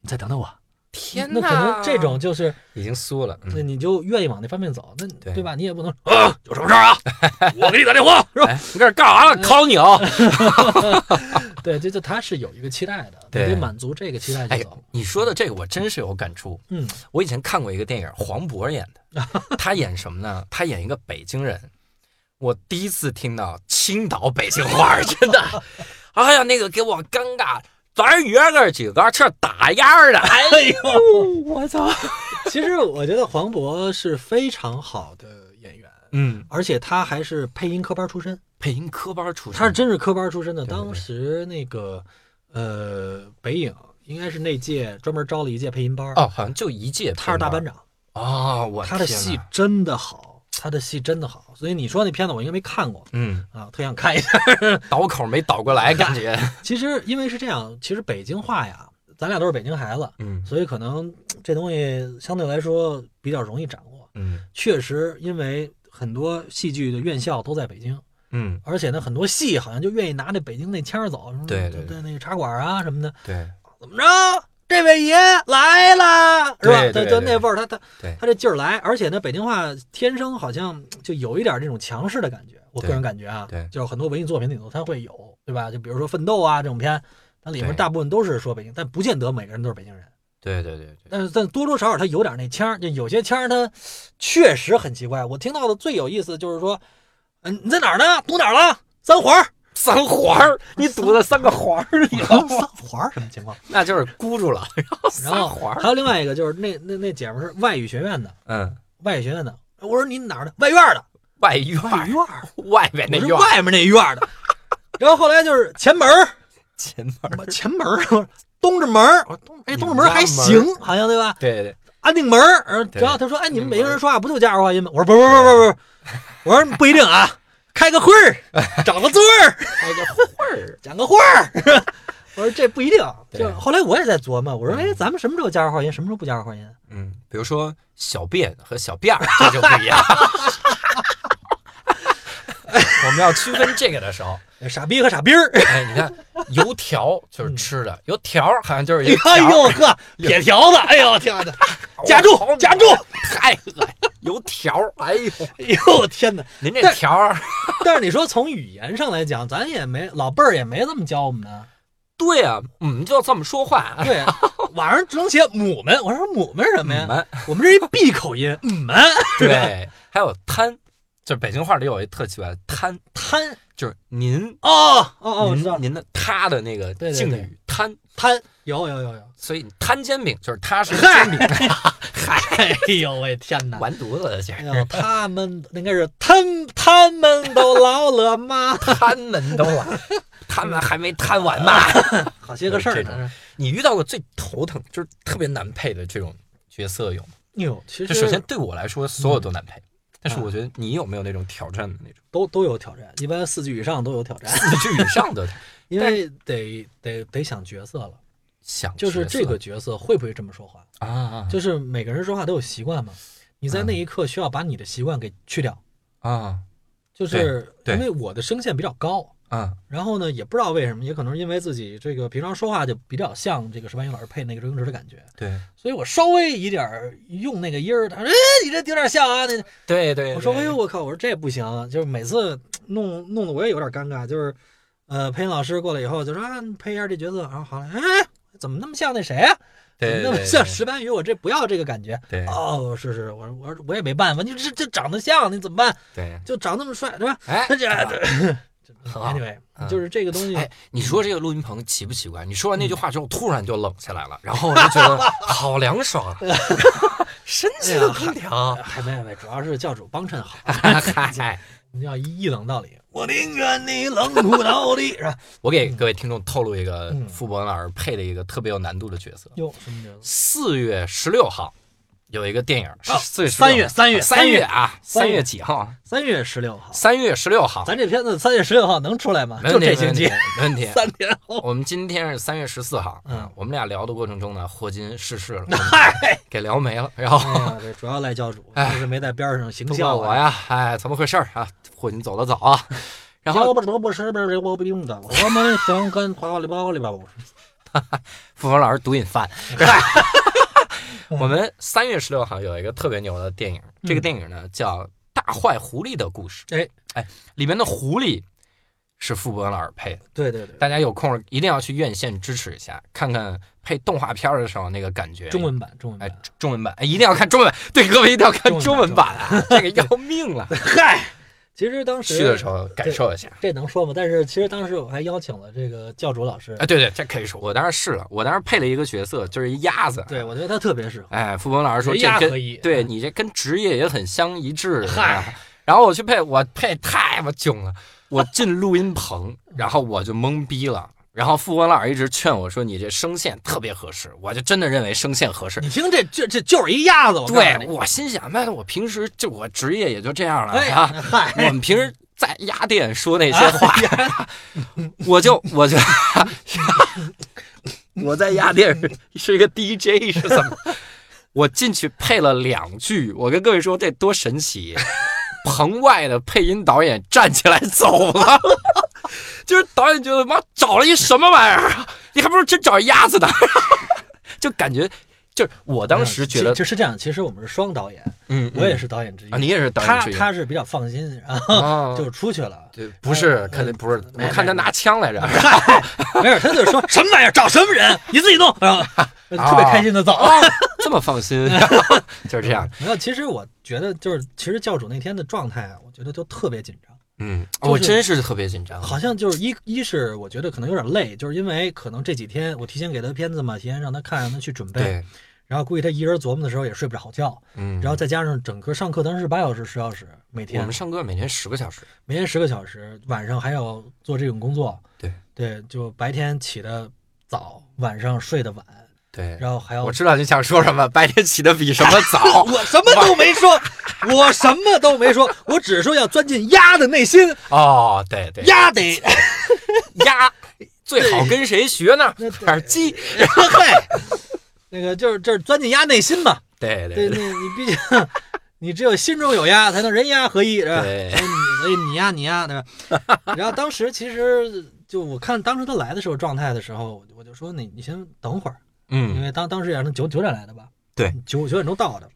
你再等等我。天那可能这种就是，已经酥了，那你就愿意往那方面走，那对对吧？你也不能啊，有什么事儿啊？我给你打电话，是吧？哎，你这是干啥了？考你啊！对，这就他是有一个期待的，得满足这个期待哎就走。，你说的这个我真是有感触。嗯我以前看过一个电影，黄渤演的，他演什么呢？他演一个北京人。我第一次听到青岛北京话，真的，哎呀，那个给我尴尬。咱约个几个这打样儿的，哎呦，我操！其实我觉得黄渤是非常好的演员，嗯，而且他还是配音科班出身，配音科班出身，他是真是科班出身的。对对对。当时那个呃北影应该是那届专门招了一届配音班，哦，好像就一届，他是大班长，哦，我他的戏，真的好，他的戏真的好。所以你说那片子我应该没看过嗯，啊，特想看一下。倒口没倒过来，感觉，其实因为是这样，其实北京话呀，咱俩都是北京孩子，嗯所以可能这东西相对来说比较容易掌握。嗯确实因为很多戏剧的院校都在北京，嗯，而且呢，很多戏好像就愿意拿那北京那腔儿走，对对对那个茶馆啊什么的，对怎么着？这位爷来了，是吧？他对对对就那味儿，他他对他这劲儿来，而且呢，北京话天生好像就有一点这种强势的感觉，我个人感觉啊，对就是很多文艺作品里头他会有，对吧？就比如说《奋斗》啊这种片，它里面大部分都是说北京，但不见得每个人都是北京人，对对对对，但是但多多少少他有点那腔儿，就有些腔儿他确实很奇怪。我听到的最有意思就是说，嗯，你在哪儿呢？堵哪儿了？三环儿，三环儿，你堵在三个环儿里了，三环儿什么情况？那就是箍住了，然后然后三环儿还有另外一个就是那那那姐们是外语学院的，嗯，外语学院的。我说你哪儿的？外院的，外院外院，外边那我是院外面那院的。然后后来就是前门儿，前门儿，前门儿，东直门儿，我说东哎东直门还行，好像对吧？对对，安定门儿，然后对然后他说：“哎，你们北京人说话不就加儿化音吗？”我说：“不不不不不，我说不一定啊，开个会儿，找个座儿，开个会儿，讲个话儿。”我说这不一定。就后来我也在琢磨，我说：“哎，咱们什么时候加儿化音，什么时候不加儿化音嗯，比如说小便和小便儿，这就不一样。我们要区分这个的时候，？”傻逼和傻逼儿。哎，你看油条就是吃的，油条儿好像就是一个哎呦呵，铁条子！哎呦天哪！夹住夹住！太恶心，油条儿，哎呦，哎呦天哪！您这条儿，但是你说从语言上来讲，咱也没老辈儿也没这么教我们的。对啊，嗯，就这么说话，对啊，网上只能写母们，我说母们是什么呀？我们这是一闭口音，母们。对，还有摊，就是北京话里有一特奇怪的摊，摊。就是您。哦哦哦，我知道。您您的他的那个敬语摊，摊有有有有，所以摊煎饼就是他是煎饼，哎呦喂天哪！完犊子了，这哎呦，他们应该是他他们都老了吗？他们都老，他们还没摊完嘛。好些个事儿呢。你遇到过最头疼，就是特别难配的这种角色有吗？有，其实首先对我来说，所有都难配。但是啊我觉得你有没有那种挑战的那种都都有挑战，一般四句以上都有挑战，四句以上的因为得得得想角色了，想就是这个角色会不会这么说话？啊啊就是每个人说话都有习惯嘛，你在嗯那一刻需要把你的习惯给去掉，啊就是因为我的声线比较高，啊然后呢，也不知道为什么，也可能是因为自己这个平常说话就比较像这个石斑鱼老师配那个周星驰的感觉，对所以我稍微一点用那个音儿，他说：“哎，你这有点像啊。那”对对，我说：“对哎呦，我靠！我说这不行，啊就是每次弄弄得我也有点尴尬，就是呃，配音老师过来以后就说啊，配一下这角色，然后好了，哎，怎么那么像那谁啊？怎么对对那么像石斑鱼？我这不要这个感觉。对哦，是是，我说我说我也没办法，你这这长得像，你怎么办？对，就长那么帅，对吧？哎他 这 好 anyway，嗯就是这个东西，哎，你说这个录音棚奇不奇怪？你说完那句话之后，突然就冷下来了，然后我就觉得 好凉爽啊，神奇的空调。还没没，主要是教主帮衬好，嗨，你要一一冷到底，我宁愿你冷酷到底，是吧？我给各位听众透露一个嗯傅博文老师配的一个特别有难度的角色。哟，什么角色？四月十六号有一个电影，三月三月三月啊，三月几号啊？三月十六号，三月十六号，咱这片子三月十六号能出来吗？就这星期，没问题。三天后。我们今天是三月十四号，嗯我们俩聊的过程中呢，霍金逝世了，嗨，给聊没了，然后哎呀，这主要赖教主，哎就是没在边上行孝啊。我呀，哎，怎么回事啊？霍金走得早啊，然后要不得不是不是我不用的，我们想跟花里包里吧，我傅文老师毒瘾犯。嗯我们三月十六号有一个特别牛的电影，这个电影呢叫《大坏狐狸的故事》。哎哎，里面的狐狸是傅博文老师配的，对对对，大家有空一定要去院线支持一下，看看配动画片的时候那个感觉。中文版中文哎版，，中文版哎，一定要看中文版。对，各位一定要看中文版啊，这个要命了。嗨，其实当时去的时候感受一下。这能说吗？但是其实当时我还邀请了这个教主老师哎，，对对，这可以说。我当时试了，我当时配了一个角色，就是一鸭子。对我觉得他特别适合。哎，付鹏老师说这跟对你这跟职业也很相一致。嗨啊然后我去配，我配太他妈囧了。我进录音棚，然后我就懵逼了。然后傅文老师一直劝我说：“你这声线特别合适。”我就真的认为声线合适。你听这这这就是一鸭子，我对我心想，妈的，我平时就我职业也就这样了哎啊。嗨，我们平时在鸭店说那些话，我就我就 我在鸭店是是一个 DJ 是怎么？我进去配了两句，我跟各位说这多神奇！棚外的配音导演站起来走了，就是导演觉得妈找了一什么玩意儿啊？你还不如真找一鸭子呢，就感觉就是我当时觉得其，实是这样，其实我们是双导演，嗯，我也是导演之一啊，你也是导演他之一他是比较放心，然后啊 就出去了。对，不是，呃肯定不是，我看他拿枪来着，没有，他就说什么玩意儿，找什么人，你自己弄，然后特别开心的走。这么放心，就是这样。没有，其实我觉得就是，其实教主那天的状态啊，我觉得就特别紧张，嗯，就是我真是特别紧张。好像就是一一是我觉得可能有点累，就是因为可能这几天我提前给他片子嘛，提前让他看，让他去准备，对，然后估计他一人琢磨的时候也睡不着好觉，嗯，然后再加上整个上课当时是八小时、十小时，每天。我天们上课每天十个小时，每天十个小时，晚上还要做这种工作，对。对，就白天起的早，晚上睡得晚，对。然后还要我知道你想说什么，白天起的比什么早。我什么都没说，我什么都没说，我只是说要钻进鸭的内心，哦，对对，鸭得鸭最好跟谁学呢？那对还是鸡？嗨，那个就是就是钻进鸭内心嘛。对对，对你毕竟你只有心中有鸭，才能人鸭合一，是吧？对所以你所以你呀你呀，对吧？然后当时其实就我看当时他来的时候状态的时候，我就说你你先等会儿，因嗯，为当当时也是九九点来的吧？对，九九点钟到的。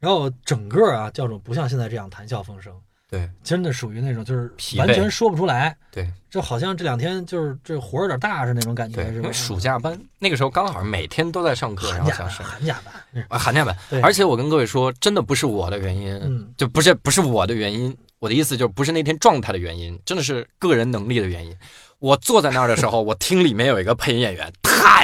然后整个啊，教主不像现在这样谈笑风生，对真的属于那种就是完全说不出来，对这好像这两天就是这活有点大是那种感觉，是吧？因为暑假班那个时候刚好每天都在上课，然后寒假班，嗯啊寒假班，而且我跟各位说，真的不是我的原因，嗯就不是不是我的原因，我的意思就是不是那天状态的原因，真的是个人能力的原因。我坐在那儿的时候，我听里面有一个配音演员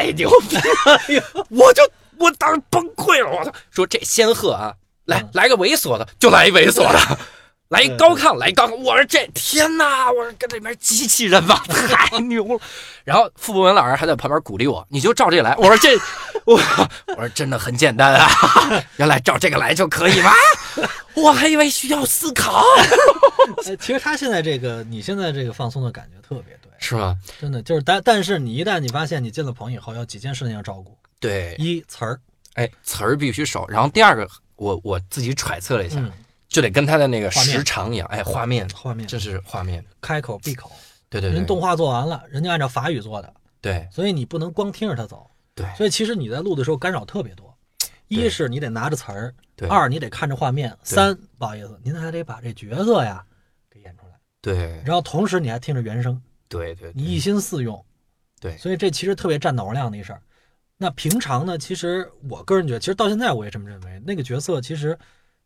太牛逼了，我就我当时崩溃了，我操！说这仙鹤啊，来嗯来个猥琐的，就来一猥琐的。来一高亢，来一高亢！我说这天哪！我说跟里面机器人吧，太牛了。然后傅博文老师还在旁边鼓励我，你就照这来。我说这，我我说真的很简单啊，原来照这个来就可以吗？我还以为需要思考，呃其实他现在这个，你现在这个放松的感觉特别对，是吗？真的就是但但是你一旦你发现你进了棚以后，有几件事情要照顾，对，一词儿，哎，词儿必须熟。然后第二个，我我自己揣测了一下，嗯，就得跟他的那个时长一样，哎，画面，画面。这是画面，开口闭口，对对对，人动画做完了，人家按照法语做的，对。所以你不能光听着他走，对。所以其实你在录的时候干扰特别多，一是你得拿着词儿，对。二你得看着画面，三不好意思，您还得把这角色呀给演出来，对。然后同时你还听着原声，对对，你一心四用，对所以这其实特别占脑容量的一事儿。那平常呢，其实我个人觉得，其实到现在我也这么认为，那个角色其实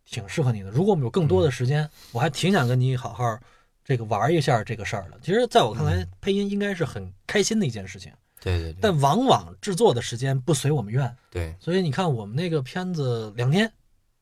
挺适合你的。如果我们有更多的时间，我还挺想跟你好好这个玩一下这个事儿的。其实，在我看来，配音应该是很开心的一件事情，对对对，但往往制作的时间不随我们愿，对，所以你看我们那个片子两天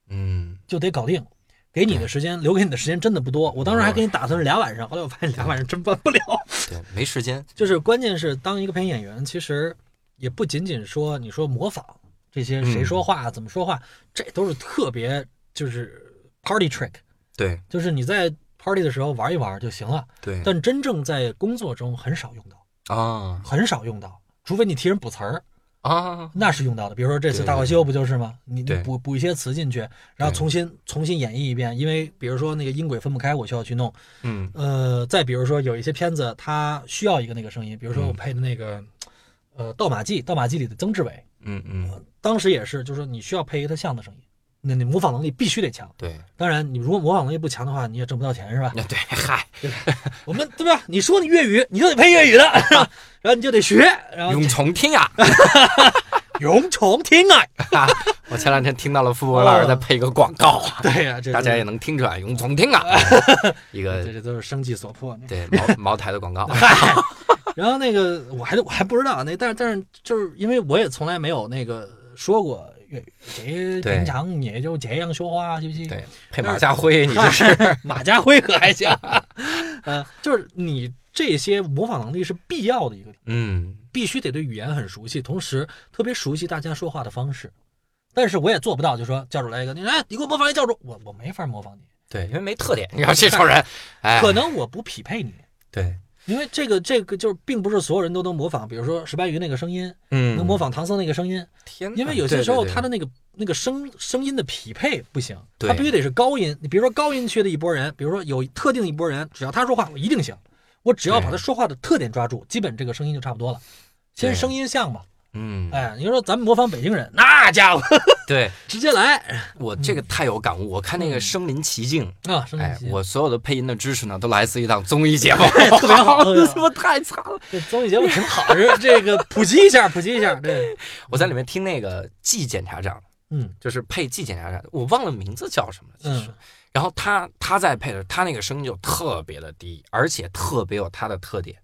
嗯，就得搞定。给你的时间，留给你的时间真的不多。我当时还给你打算是俩晚上，后来我发现俩晚上真办不了。对，没时间，就是关键是当一个配音演员，其实也不仅仅说你说模仿这些谁说话、怎么说话，这都是特别就是 party trick，对。就是你在 party 的时候玩一玩就行了，对。但真正在工作中很少用到，啊。很少用到，除非你替人补词儿，啊，那是用到的。比如说这次《大话西游》不就是吗？你你补补一些词进去，然后重新重新演绎一遍，因为比如说那个音轨分不开，我需要去弄。嗯。呃，再比如说有一些片子它需要一个那个声音，比如说我嗯配的那个，呃，《盗马记》，《盗马记》里的曾志伟，嗯嗯，当时也是，就是说你需要配一个他像的声音，那你模仿能力必须得强。对，当然，你如果模仿能力不强的话，你也挣不到钱，是吧？那对，嗨，我们对吧？你说你粤语，你就得配粤语的，是吧然后你就得学，然后永重听啊！勇闯天涯。我前两天听到了傅博老师在配一个广告啊，对呀、这大家也能听出来，永重听啊，一个这这都是生计所迫。对茅茅台的广告，然后那个我还我还不知道那，但是但是就是因为我也从来没有那个说过粤语，这平常也就这样说话，是不是？对，配马家辉，你这是。马家辉可还行？呃，就是你这些模仿能力是必要的一个，嗯，必须得对语言很熟悉，同时特别熟悉大家说话的方式。但是我也做不到，就说教主来一个，你来，你给我模仿一教主，我我没法模仿你，对，因为没特点，你要这种人，哎，可能我不匹配你，对，因为这个这个就是并不是所有人都能模仿，比如说石白鱼那个声音，嗯能模仿唐僧那个声音，天，因为有些时候他的那个那个声声音的匹配不行，对他必须得是高音。你比如说高音区的一波人，比如说有特定一拨人，只要他说话，我一定行。我只要把他说话的特点抓住，基本这个声音就差不多了。先对声音像嘛，嗯，哎，你说咱们模仿北京人，那家伙对 直接来 我这个太有感悟。我看那个《嗯身临其境》，啊，哎，我所有的配音的知识呢，都来自一档综艺节目，特别好特别好他妈太惨了。这综艺节目挺好，是这个普及一下，普及一下，对，我在里面听那个季检察长，嗯就是配季检察长，我忘了名字叫什么了，其实。嗯然后他他在配的，他那个声音就特别的低，而且特别有他的特点。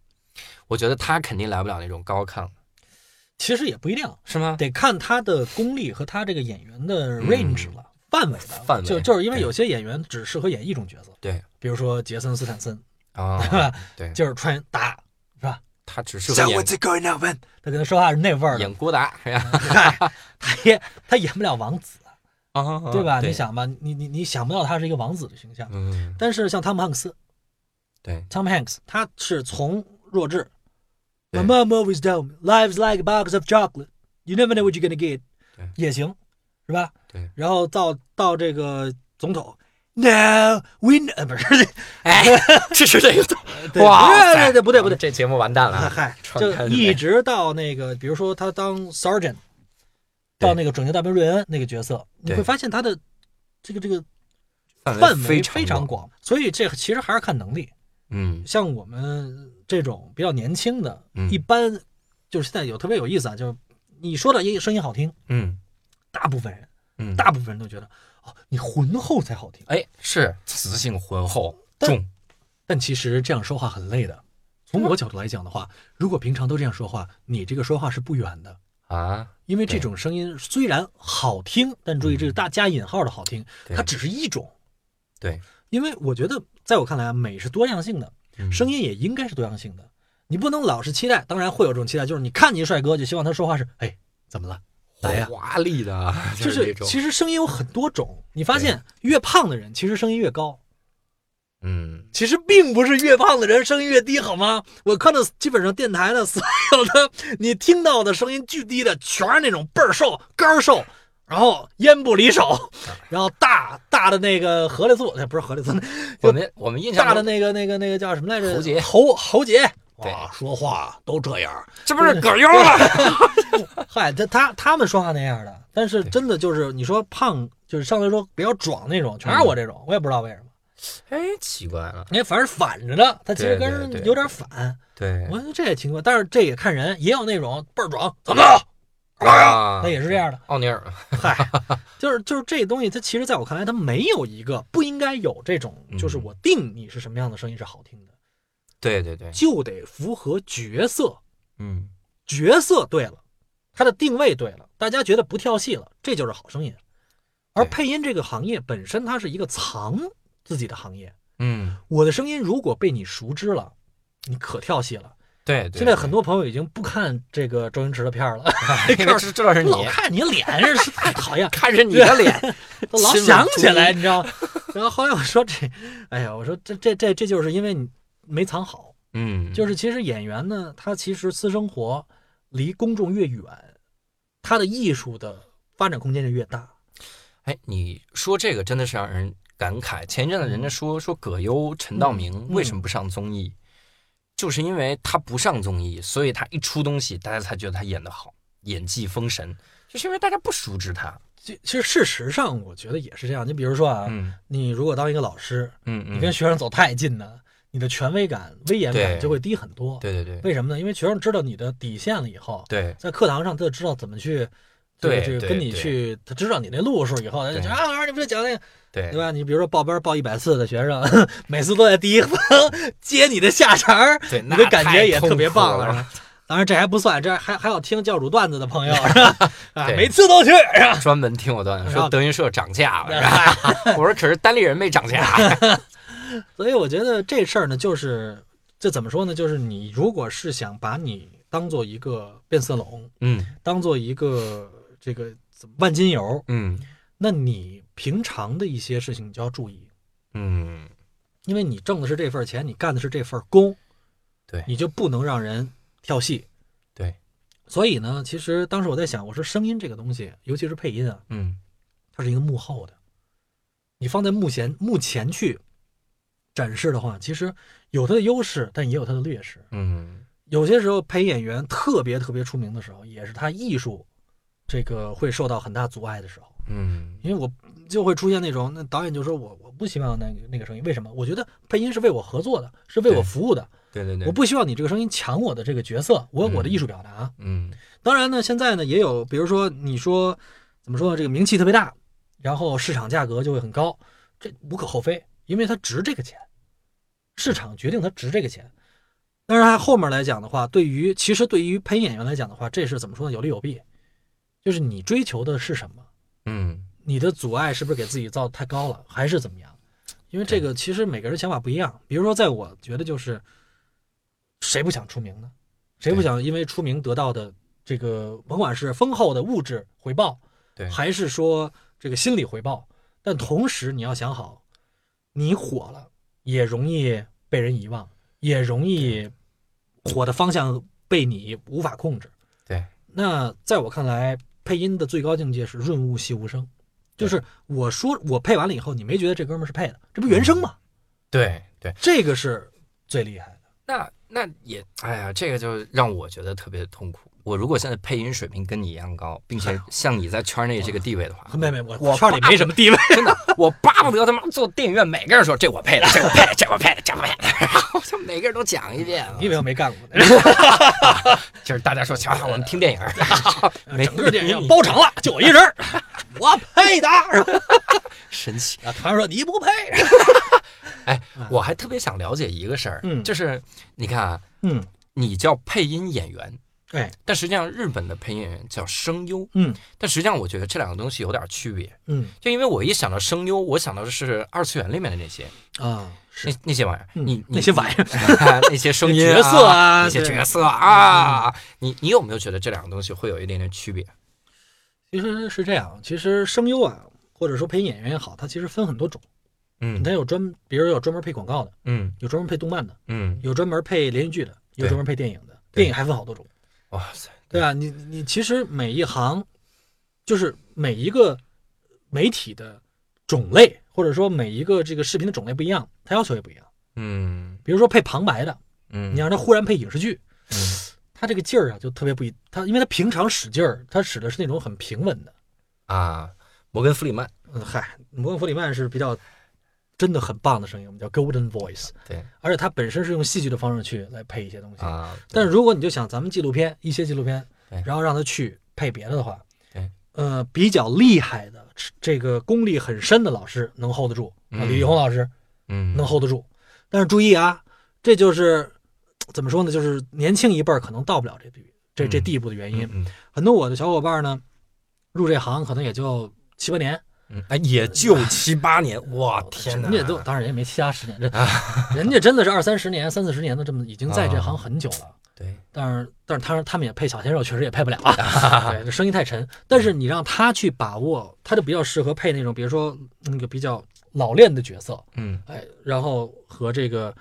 我觉得他肯定来不了那种高亢，其实也不一定，是吗？得看他的功力和他这个演员的 range 了，范围的嗯范围。就就是因为有些演员只适合演一种角色，对。比如说杰森斯坦森，啊 对就是穿打是吧？他只适合演。这个那问，他跟他说话是那味儿，演郭达，是吧？嗨，他也他演不了王子，啊对吧？你，想吧，你你你想不到他是一个王子的形象，嗯，但是像汤姆汉克斯对，，Tom Hanks，他是从弱智对，My mom always told me life's like a box of chocolate, you never know what you're gonna get，对也行，是吧？对，然后到到这个总统，No we 呃不是，哎，这是这个，对哇对，对对不对不对。这节目完蛋了，嗨，传就一直到那个，比如说他当 sergeant，到那个拯救大兵瑞恩那个角色，你会发现他的这个这个范围非常广，所以这其实还是看能力。嗯。像我们这种比较年轻的，嗯。一般就是现在有特别有意思啊，就是你说的音声音好听，嗯。大部分人嗯，大部分人都觉得哦，你浑厚才好听，哎是磁性浑厚重，但其实这样说话很累的。从我角度来讲的话，如果平常都这样说话，你这个说话是不远的。啊，因为这种声音虽然好听，但注意这是大加引号的好听，嗯它只是一种。对，因为我觉得，在我看来啊，美是多样性的，嗯声音也应该是多样性的。你不能老是期待，当然会有这种期待，就是你看见帅哥就希望他说话是，哎，怎么了？来呀华丽的啊，就是，其实声音有很多种，你发现越胖的人其实声音越高，嗯，其实并不是越胖的人声音越低，好吗？我看到基本上电台的所有的你听到的声音巨低的，全是那种倍儿瘦、干儿瘦，然后烟不离手，然后大大的那个荷里素，那，不是荷里素，我们我们印象大的那个那个那个叫什么来着？喉结喉喉结。对哇，说话都这样。这不是葛优吗？嗨，他他他们说话那样的，但是真的就是你说胖，就是上来说比较壮那种，全是我这种，我也不知道为什么。哎，奇怪了，你看，反正反着的，他其实跟对对对人有点反。对我觉得这也奇怪，但是这也看人，也有那种倍儿壮，怎么着？啊他也是这样的。奥尼尔，嗨，就是就是这东西，它其实在我看来，它没有一个不应该有这种，嗯就是我定你是什么样的声音是好听的，对对对，就得符合角色，嗯，角色对了，它的定位对了，大家觉得不跳戏了，这就是好声音。而配音这个行业本身，它是一个藏自己的行业。嗯，我的声音如果被你熟知了，你可跳戏了。对对，现在很多朋友已经不看这个周星驰的片儿了，因为知知道是你，老看你脸是太讨厌，看着你的脸，都 老想起来，你知道？然后后来我说这，哎呀，我说这这这这就是因为你没藏好，嗯，就是其实演员呢，他其实私生活离公众越远，他的艺术的发展空间就越大。哎，你说这个真的是让人感慨。前一阵子人家说说葛优、陈道明嗯。为什么不上综艺，就是因为他不上综艺，所以他一出东西，大家才觉得他演得好，演技封神，就是因为大家不熟知他。其其实事实上，我觉得也是这样。你比如说啊，嗯你如果当一个老师，嗯嗯，你跟学生走太近呢，你的权威感、威严感就会低很多。对对对为什么呢？因为学生知道你的底线了以后，对在课堂上他就知道怎么去，对对这个跟你去，他知道你那路数以后，他就对讲啊，老师你不是讲那个对对吧？你比如说报班报一百次的学生，每次都在第一方接你的下茬儿，对，你的感觉也特别棒了。当然这还不算，这还还要听教主段子的朋友是吧？啊，每次都去是吧？专门听我段子说德云社涨价了，是吧？我说可是单立人没涨价。所以我觉得这事儿呢，就是这怎么说呢？就是你如果是想把你当做一个变色龙，嗯当做一个这个万金油，嗯那你平常的一些事情你就要注意，嗯，因为你挣的是这份钱，你干的是这份工，对你就不能让人跳戏。对，所以呢，其实当时我在想，我说声音这个东西，尤其是配音啊，嗯它是一个幕后的，你放在幕前幕前去展示的话，其实有它的优势，但也有它的劣势。嗯有些时候配演员特别特别出名的时候，也是他艺术这个会受到很大阻碍的时候。嗯因为我就会出现那种，那导演就说我我不希望那个那个声音，为什么？我觉得配音是为我合作的，是为我服务的，对对对，我不希望你这个声音抢我的这个角色，我有我的艺术表达。嗯当然呢，现在呢也有，比如说你说怎么说呢，这个名气特别大，然后市场价格就会很高，这无可厚非，因为它值这个钱，市场决定它值这个钱。但是它后面来讲的话，对于其实对于配音演员来讲的话，这是怎么说呢？有利有弊，就是你追求的是什么，嗯你的阻碍是不是给自己造得太高了，还是怎么样？因为这个其实每个人想法不一样。比如说，在我觉得就是，谁不想出名呢？谁不想因为出名得到的这个，甭管是丰厚的物质回报，对还是说这个心理回报？但同时你要想好，你火了也容易被人遗忘，也容易火的方向被你无法控制。对，那在我看来，配音的最高境界是润物细无声，就是我说我配完了以后，你没觉得这哥们儿是配的，这不原声吗？对对，这个是最厉害的。那那也，哎呀，这个就让我觉得特别痛苦。我如果现在配音水平跟你一样高，并且像你在圈内这个地位的话，没没，我我圈里没什么地位。真的，我巴不得他妈坐电影院，每个人说这我配的，这我配的，这我配的，这我配的，然后就每个人都讲一遍。你以为我没干过呢？就是大家说，瞧瞧，我们听电影，没整个电影院包场了，就我一人，我配的。神奇。啊，团说你不配。哎，我还特别想了解一个事儿，嗯就是你看啊，嗯，你叫配音演员，哎，但实际上日本的配音演员叫声优，嗯但实际上我觉得这两个东西有点区别。嗯就因为我一想到声优，我想到的是二次元里面的那些啊，那那些玩意儿，你那些玩意儿，那些声音角色啊那些角色啊，你你有没有觉得这两个东西会有一点点区别？其实是这样，其实声优啊，或者说配音演员也好，它其实分很多种。嗯它有专，比如有专门配广告的，嗯有专门配动漫的，嗯，有专门配连续剧的，有专门配电影的。电影还分好多种，哇塞，对啊？你你其实每一行，就是每一个媒体的种类，或者说每一个这个视频的种类不一样，它要求也不一样。嗯比如说配旁白的，嗯，你让他忽然配影视剧，嗯他这个劲儿啊就特别不一，他因为他平常使劲儿，他使的是那种很平稳的。啊，摩根弗里曼，嗯，嗨，摩根弗里曼是比较真的很棒的声音，我们叫 golden voice，对而且它本身是用戏剧的方式去来配一些东西。啊，但是如果你就想咱们纪录片一些纪录片，然后让他去配别的的话，对，呃，比较厉害的这个功力很深的老师能 hold 得住，啊，嗯李易宏老师嗯能 hold 得住。但是注意啊，这就是怎么说呢？就是年轻一辈儿可能到不了这地这这嗯地步的原因。嗯很多我的小伙伴呢，入这行可能也就七八年，嗯，哎，也就七八年，哇天哪，人家都当然人家没七八十年，这 人家真的是二三十年、三四十年的这么已经在这行很久了。对，但是但是他他们也配小鲜肉，确实也配不了啊，对，这声音太沉。但是你让他去把握，他就比较适合配那种，比如说那个比较老练的角色，嗯哎，然后和这个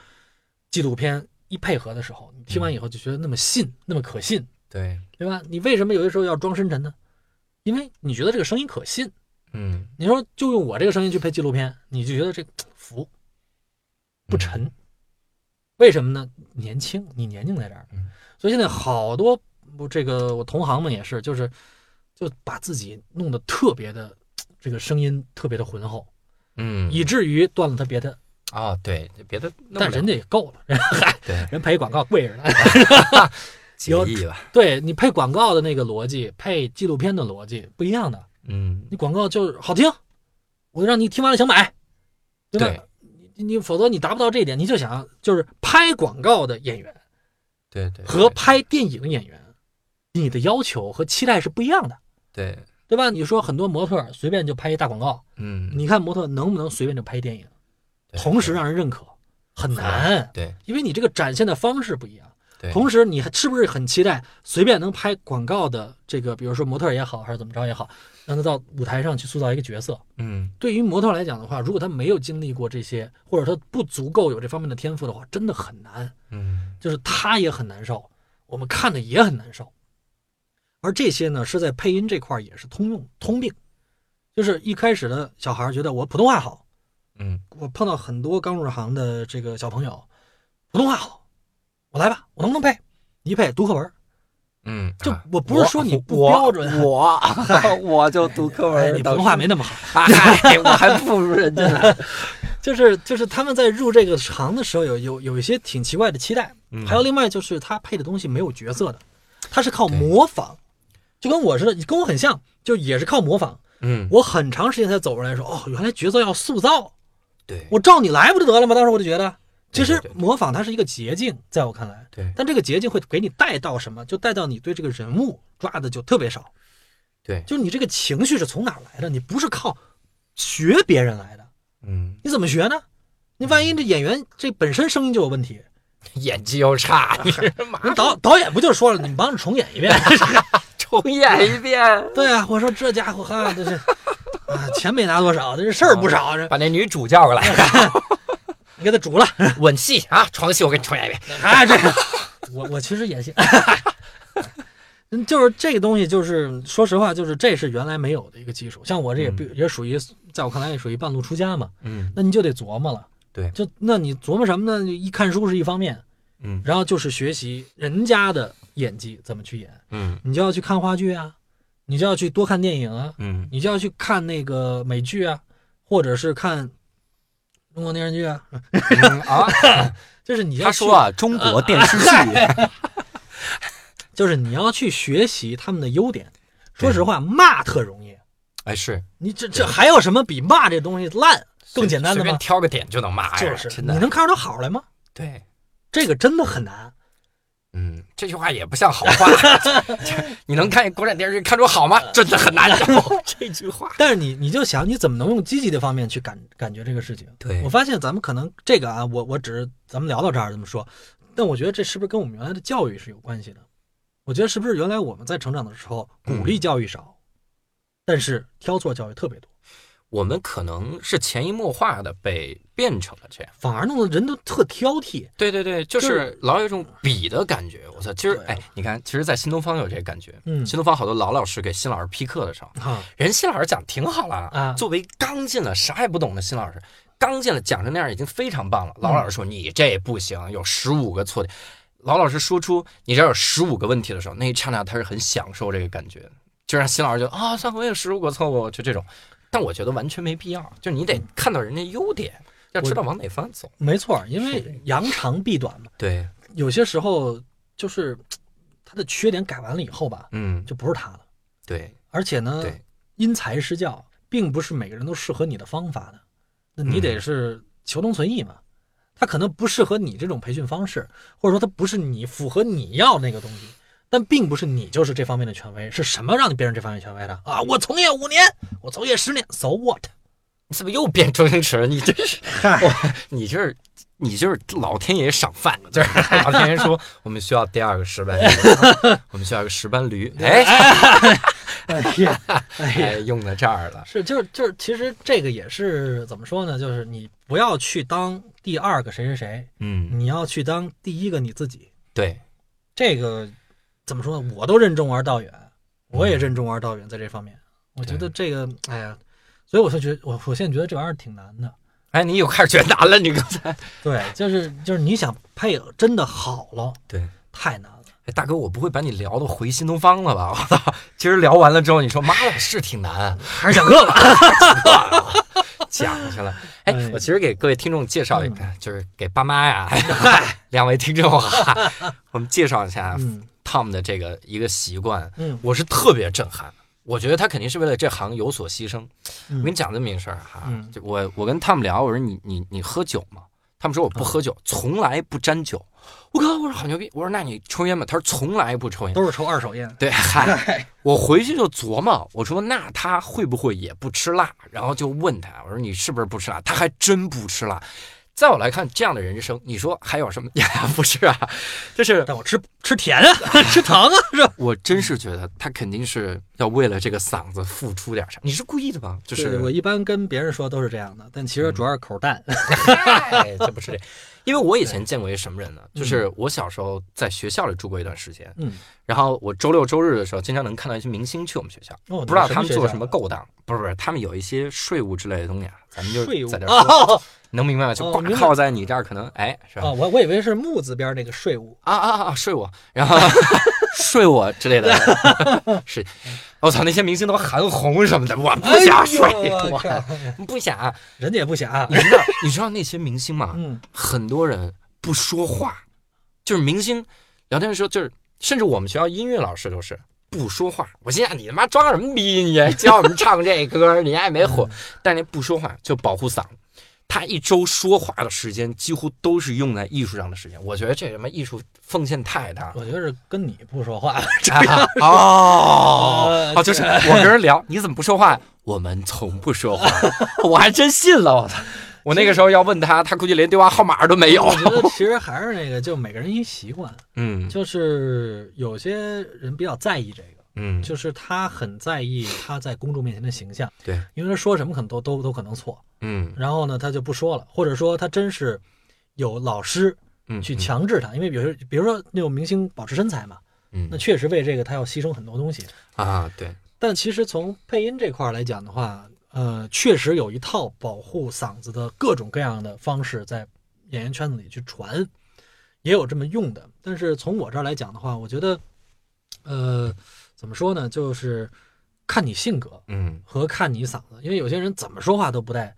纪录片一配合的时候，你听完以后就觉得那么信，那么可信，对，对吧？你为什么有些时候要装深沉呢？因为你觉得这个声音可信。嗯你说就用我这个声音去配纪录片，你就觉得这服不沉。为什么呢？年轻，你年轻在这儿嗯，所以现在好多不这个我同行们也是，就是就把自己弄得特别的这个声音特别的浑厚，嗯，以至于断了他别的，啊，对，别的但人家也够了，人 嗨，对人配广告贵着呢。有意吧，对你配广告的那个逻辑，配纪录片的逻辑不一样的。嗯你广告就是好听，我让你听完了想买，对吧？对你你否则你达不到这一点，你就想就是拍广告的演员对对，和拍电影的演员，你的要求和期待是不一样的，对，对吧？你说很多模特随便就拍一大广告，嗯，你看模特能不能随便就拍电影，同时让人认可，很难，对因为你这个展现的方式不一样。对同时，你还是不是很期待随便能拍广告的这个，比如说模特也好，还是怎么着也好，让他到舞台上去塑造一个角色？嗯，对于模特来讲的话，如果他没有经历过这些，或者他不足够有这方面的天赋的话，真的很难。嗯，就是他也很难受，我们看的也很难受。而这些呢，是在配音这块也是通用通病，就是一开始的小孩觉得我普通话好，嗯，我碰到很多刚入行的这个小朋友，普通话好，我来吧，我能不能配？一配读课文儿，嗯，就啊我不是说你不标准，我 我就读课哎，文，你普通话没那么好。哎，我还不如人家呢。就是就是他们在入这个行的时候有有有一些挺奇怪的期待，嗯还有另外就是他配的东西没有角色的，他是靠模仿，就跟我似的，你跟我很像，就也是靠模仿。嗯，我很长时间才走出来说，哦，原来角色要塑造，对，我照你来不就得了吗？当时我就觉得，其实模仿它是一个捷径，在我看来，对。但这个捷径会给你带到什么？就带到你对这个人物抓的就特别少，对，就是你这个情绪是从哪儿来的？你不是靠学别人来的，嗯，你怎么学呢？你万一这演员这本身声音就有问题，演技又差，你 是导导演不就说了，你帮着重演一遍？重演一遍，对啊，我说这家伙哈，这是啊，钱没拿多少，这事儿不少，这把那女主叫过来，你给他煮了。吻戏啊，床戏我给你重演一遍。啊，这个 我我其实也行，嗯就是这个东西，就是说实话，就是这是原来没有的一个技术。像我这也必也属于，在我看来也属于半路出家嘛，嗯那你就得琢磨了。对就那你琢磨什么呢？一看书是一方面，嗯然后就是学习人家的演技怎么去演，嗯你就要去看话剧啊，你就要去多看电影啊，嗯你就要去看那个美剧啊，或者是看中国电视剧啊，嗯啊，就是你要他说啊，中国电视剧，就是你要去学习他们的优点。说实话，骂特容易，哎是你这这还有什么比骂这东西烂更简单的吗随便？挑个点就能骂呀，就是真的，你能看出他好来吗？对。这个真的很难。嗯，这句话也不像好话。你能看国产电视剧看出好吗？真的很难受。这句话，但是你你就想，你怎么能用积极的方面去感感觉这个事情？对我发现咱们可能这个啊，我我只是咱们聊到这儿这么说，但我觉得这是不是跟我们原来的教育是有关系的？我觉得是不是原来我们在成长的时候鼓励教育少，但是挑错教育特别多，我们可能是潜移默化的被变成了这样。反而弄得人都特挑剔。对对对，就就是老有一种比的感觉。我操，其实对哎，你看，其实，在新东方有这个感觉。嗯新东方好多老老师给新老师批课的时候，啊，人新老师讲挺好了啊作为刚进了啥也不懂的新老师，刚进了讲成那样已经非常棒了。老老师说你这不行，有十五个错点。老老师说出你这有十五个问题的时候，那一刹那他是很享受这个感觉，就让新老师觉得啊，算我有十五个错误，就这种。但我觉得完全没必要，就你得看到人家优点，要知道往哪方走。没错，因为扬长避短嘛，对，有些时候就是他的缺点改完了以后吧，嗯，就不是他了。对而且呢，因材施教，并不是每个人都适合你的方法的，那你得是求同存异嘛。他可能不适合你这种培训方式，或者说他不是你符合你要那个东西，但并不是你就是这方面的权威。是什么让你变成这方面权威的啊？我从业五年，我从业十年，so what？你怎么又变周星驰了？你这是 你就是你就是老天爷赏饭，就是老天爷说我们需要第二个石斑鱼，我们需要一个石斑驴，哎哎呀，哎呀哎，，用在这儿了，是就是就是，其实这个也是怎么说呢？就是你不要去当第二个谁谁谁，嗯，你要去当第一个你自己。对，这个怎么说呢？我都任重而道远，我也任重而道远在这方面。我觉得这个，哎呀，所以我就觉得，我我现在觉得这玩意儿挺难的。哎，你又开始觉得难了，你刚才，对，就是就是你想配真的好了，对。太难了。哎，大哥，我不会把你聊的回新东方了吧？我操！今儿聊完了之后，你说妈呀是挺难，还是讲课吧。讲去了。哎哎，我其实给各位听众介绍一个，就是给爸妈呀，两位听众啊，我们介绍一下嗯 Tom 的这个一个习惯，嗯我是特别震撼。我觉得他肯定是为了这行有所牺牲。嗯我跟你讲这么一个事儿哈，嗯就我我跟 Tom 聊，我说你你你喝酒吗？他们说我不喝酒，从来不沾酒。我靠，我说好牛逼！我说那你抽烟吗？他说从来不抽烟。都是抽二手烟。对，嗨，我回去就琢磨，我说那他会不会也不吃辣？然后就问他，我说你是不是不吃辣？他还真不吃辣。在我来看，这样的人生，你说还有什么？呀，不是啊，就是但我吃吃甜啊，吃糖啊，是吧？我真是觉得他肯定是要为了这个嗓子付出点啥。你是故意的吧？就是我一般跟别人说都是这样的，但其实主要是口淡。嗨，这不是这，因为我以前见过一什么人呢？嗯就是我小时候在学校里住过一段时间，嗯，然后我周六周日的时候，经常能看到一些明星去我们学校，哦不知道他们做什么勾当，不是不是，他们有一些税务之类的东西啊，咱们就在这儿说，哦能明白吗？就挂靠在你这儿，可能哎，是吧？哦，我我以为是木字边那个税务。啊啊啊，税我，然后 睡我之类的，是，我操，那些明星都韩红什么的，我不想睡，哎我不想。人家也不想你。知道你知道那些明星吗？嗯，很多人不说话，就是明星聊天的时候，就是甚至我们学校音乐老师都是不说话。我心想，你他妈装什么逼？你教我们唱这歌，你还没火，但是那不说话就保护嗓。他一周说话的时间几乎都是用在艺术上的时间，我觉得这什么艺术奉献太大了。我觉得是跟你不说话。啊 哦，就是我跟人聊，你怎么不说话？我们从不说话，我还真信了，我操！我那个时候要问他，他估计连电话号码都没有我。觉得其实还是那个，就每个人一习惯，嗯就是有些人比较在意这个，嗯，就是他很在意他在公众面前的形象，对，因为他说什么可能都都都可能错，嗯。然后呢他就不说了，或者说他真是有老师嗯去强制他，因为比如说比如说那种明星保持身材嘛，嗯。那确实为这个他要牺牲很多东西，啊，对，但其实从配音这块来讲的话，呃，确实有一套保护嗓子的各种各样的方式在演员圈子里去传，也有这么用的。但是从我这儿来讲的话，我觉得，呃，怎么说呢，就是看你性格嗯和看你嗓子，因为有些人怎么说话都不带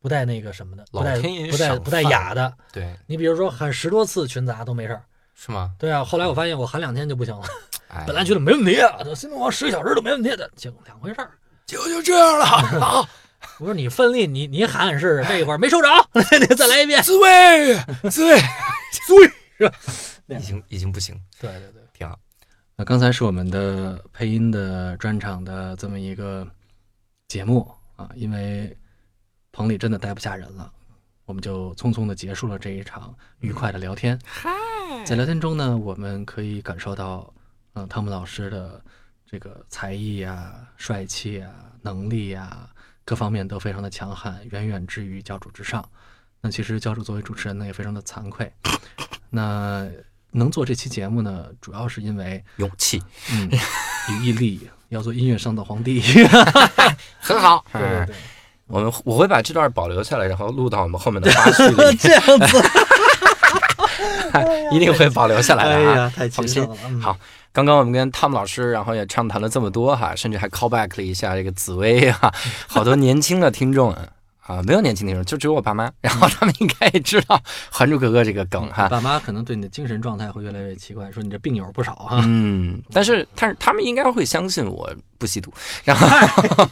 不带那个什么的，不带不带不带哑的。对，你比如说喊十多次群杂都没事儿，是吗？对啊。后来我发现我喊两天就不行了，哎，本来觉得没问题啊，这新东方十个小时都没问题的，结果两回事儿。就就这样了好！我说你奋力，你你喊喊试试这一会儿没收着，再来一遍。滋味，滋味，滋味，是吧？已经已经不行，对对对，挺好。那刚才是我们的配音的专场的这么一个节目啊，因为棚里真的待不下人了，我们就匆匆的结束了这一场愉快的聊天。嗨在聊天中呢，我们可以感受到，嗯、汤姆老师的这个才艺啊、帅气啊、能力啊，各方面都非常的强悍，远远之于教主之上。那其实教主作为主持人呢，也非常的惭愧。那能做这期节目呢，主要是因为，勇气。嗯，与毅力，要做音乐上的皇帝。很好，对对对，我们我会把这段保留下来，然后录到我们后面的花絮里，这样子，一定会保留下来的啊。哎呀，太放心。嗯。好，刚刚我们跟汤姆老师，然后也畅谈了这么多哈，甚至还 call back 了一下这个紫薇哈，好多年轻的听众啊，没有年轻听众，就只有我爸妈，然后他们应该也知道《还珠格格》这个梗哈。爸妈可能对你的精神状态会越来越奇怪，说你这病友不少哈。嗯，但是但是他们应该会相信我不吸毒，然后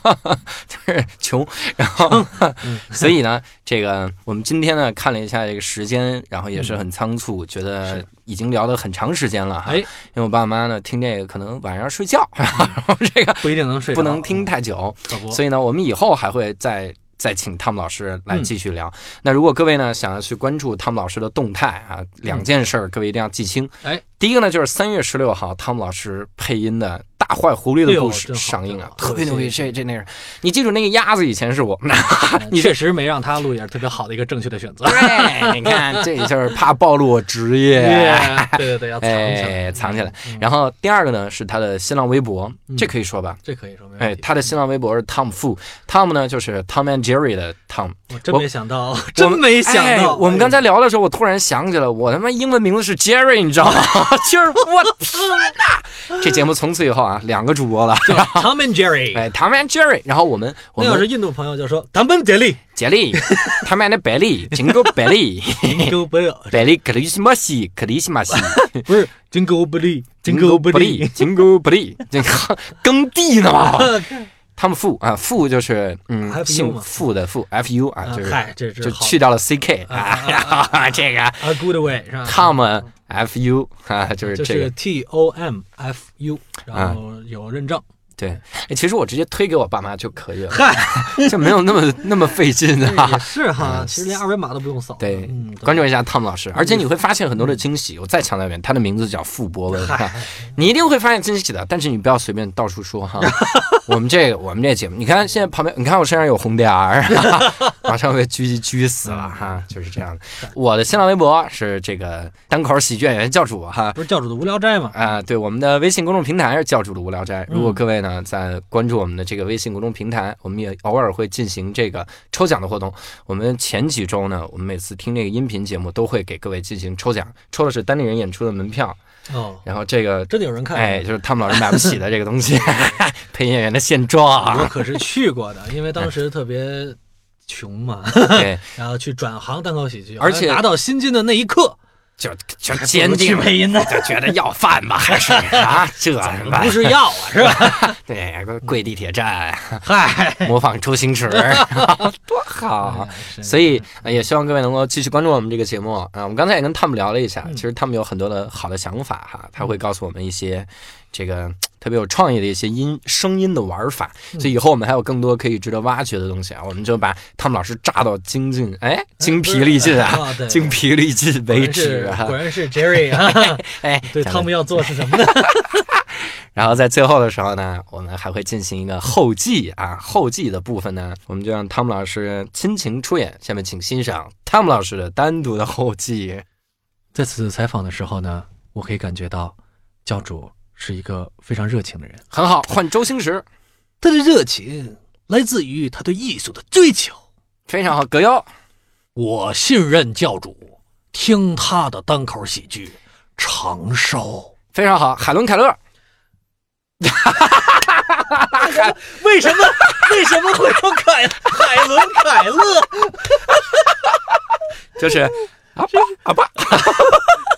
就是穷，然后 所以呢，这个我们今天呢看了一下这个时间，然后也是很仓促，觉得已经聊了很长时间了哈。哎因为我爸妈呢听这个可能晚上睡觉，然后这个不一定能睡，不能听太久。所以呢，我们以后还会再。再请汤姆老师来继续聊。那如果各位呢想要去关注汤姆老师的动态啊，两件事儿各位一定要记清。哎，第一个呢就是三月十六号汤姆老师配音的《大坏狐狸的故事上映啊，特别牛逼。这这那个，你记住那个鸭子以前是我，你确实没让他录，也是特别好的一个正确的选择。对，你看这就是怕暴露我职业。对对对，要藏起来，哎，藏起来。嗯。然后第二个呢是他的新浪微博，嗯这可以说吧？这可以说哎。他的新浪微博是 Tom Fu。Tom 呢就是 Tom and Jerry 的 Tom。我真没想到，真没想哎到。我们刚才聊的时候，我突然想起来，我他妈英文名字是 Jerry，你知道吗？就是我天哪！这节目从此以后啊，两个主播了，Tom and Jerry。哎，Tom and Jerry。然后我们我们那要是印度朋友就说 Tom and Jerry。杰利，Tom and Belly，金狗 Belly。Jingle bell，Belly 克里斯马西，克里斯马西，不是 Jingle bell，Jingle 不利，bell。金狗不利，这个耕地呢嘛。他们傅啊，傅就是嗯 FU 姓嘛傅的傅，F U 啊，就是就好去掉了 C K 啊这个啊 good way 是吧 Tom F U 啊，就是就是这个 T O M F U，啊然后有认证。对，哎，其实我直接推给我爸妈就可以了，嗨，就没有那么那么费劲 也啊。是哈，嗯其实连二维码都不用扫。对嗯，关注一下汤姆老师，而且你会发现很多的惊喜。我再强调一遍，他的名字叫傅博文，哈，你一定会发现惊喜的。但是你不要随便到处说哈。我们这个我们这节目，你看现在旁边，你看我身上有红点儿，马上被狙狙死了哈，就是这样的。我的新浪微博是这个单口喜剧演员教主哈。不是教主的无聊斋吗？啊、对，我们的微信公众平台是教主的无聊斋。如果嗯各位呢在关注我们的这个微信公众平台，我们也偶尔会进行这个抽奖的活动。我们前几周呢，我们每次听这个音频节目都会给各位进行抽奖，抽的是单立人演出的门票。哦，然后这个，真的有人看？哎，就是他们老师买不起的这个东西，配音演员的现状我。可是去过的，因为当时特别穷嘛，对，然后去转行单口喜剧，而且拿到薪金的那一刻，就就坚定配音呢，就觉得要饭吧，还是啊，这不是要啊，是吧？对，跪地铁站，嗨，模仿周星驰，多好。所以呃也希望各位能够继续关注我们这个节目啊。我们刚才也跟他们聊了一下，嗯其实他们有很多的好的想法哈，他会告诉我们一些这个特别有创意的一些音声音的玩法，嗯所以以后我们还有更多可以值得挖掘的东西啊。我们就把汤姆老师炸到精尽，哎，精疲力尽啊，精疲力尽为止啊果。然是 Jerry 啊，哎，对汤姆要做是什么呢？然后在最后的时候呢，我们还会进行一个后记啊，后记的部分呢，我们就让汤姆老师亲情出演。下面请欣赏汤姆老师的单独的后记。在此采访的时候呢，我可以感觉到教主是一个非常热情的人，很好，换周星驰，他的热情来自于他对艺术的追求。非常好，葛优，我信任教主，听他的单口喜剧长寿。非常好，海伦凯勒，为什么为什么会有凯海伦凯勒？就是阿爸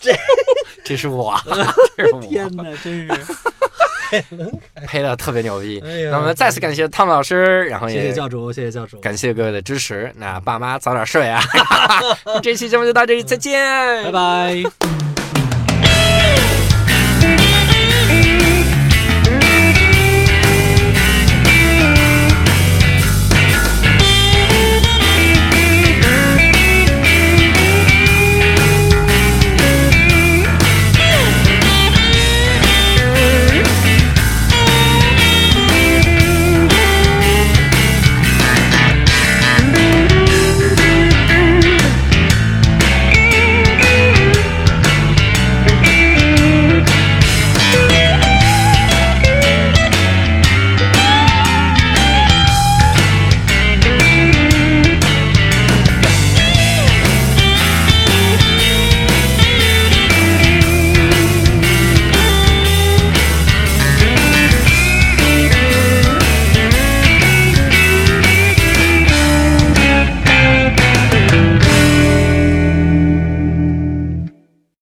这 这是我 这是我，天哪，真是！配的特别牛逼。哎那我们再次感谢汤姆老师，然后谢也谢教主，谢谢教主。感谢各位的支持。那爸妈早点睡啊！这期节目就到这里，再见，拜拜。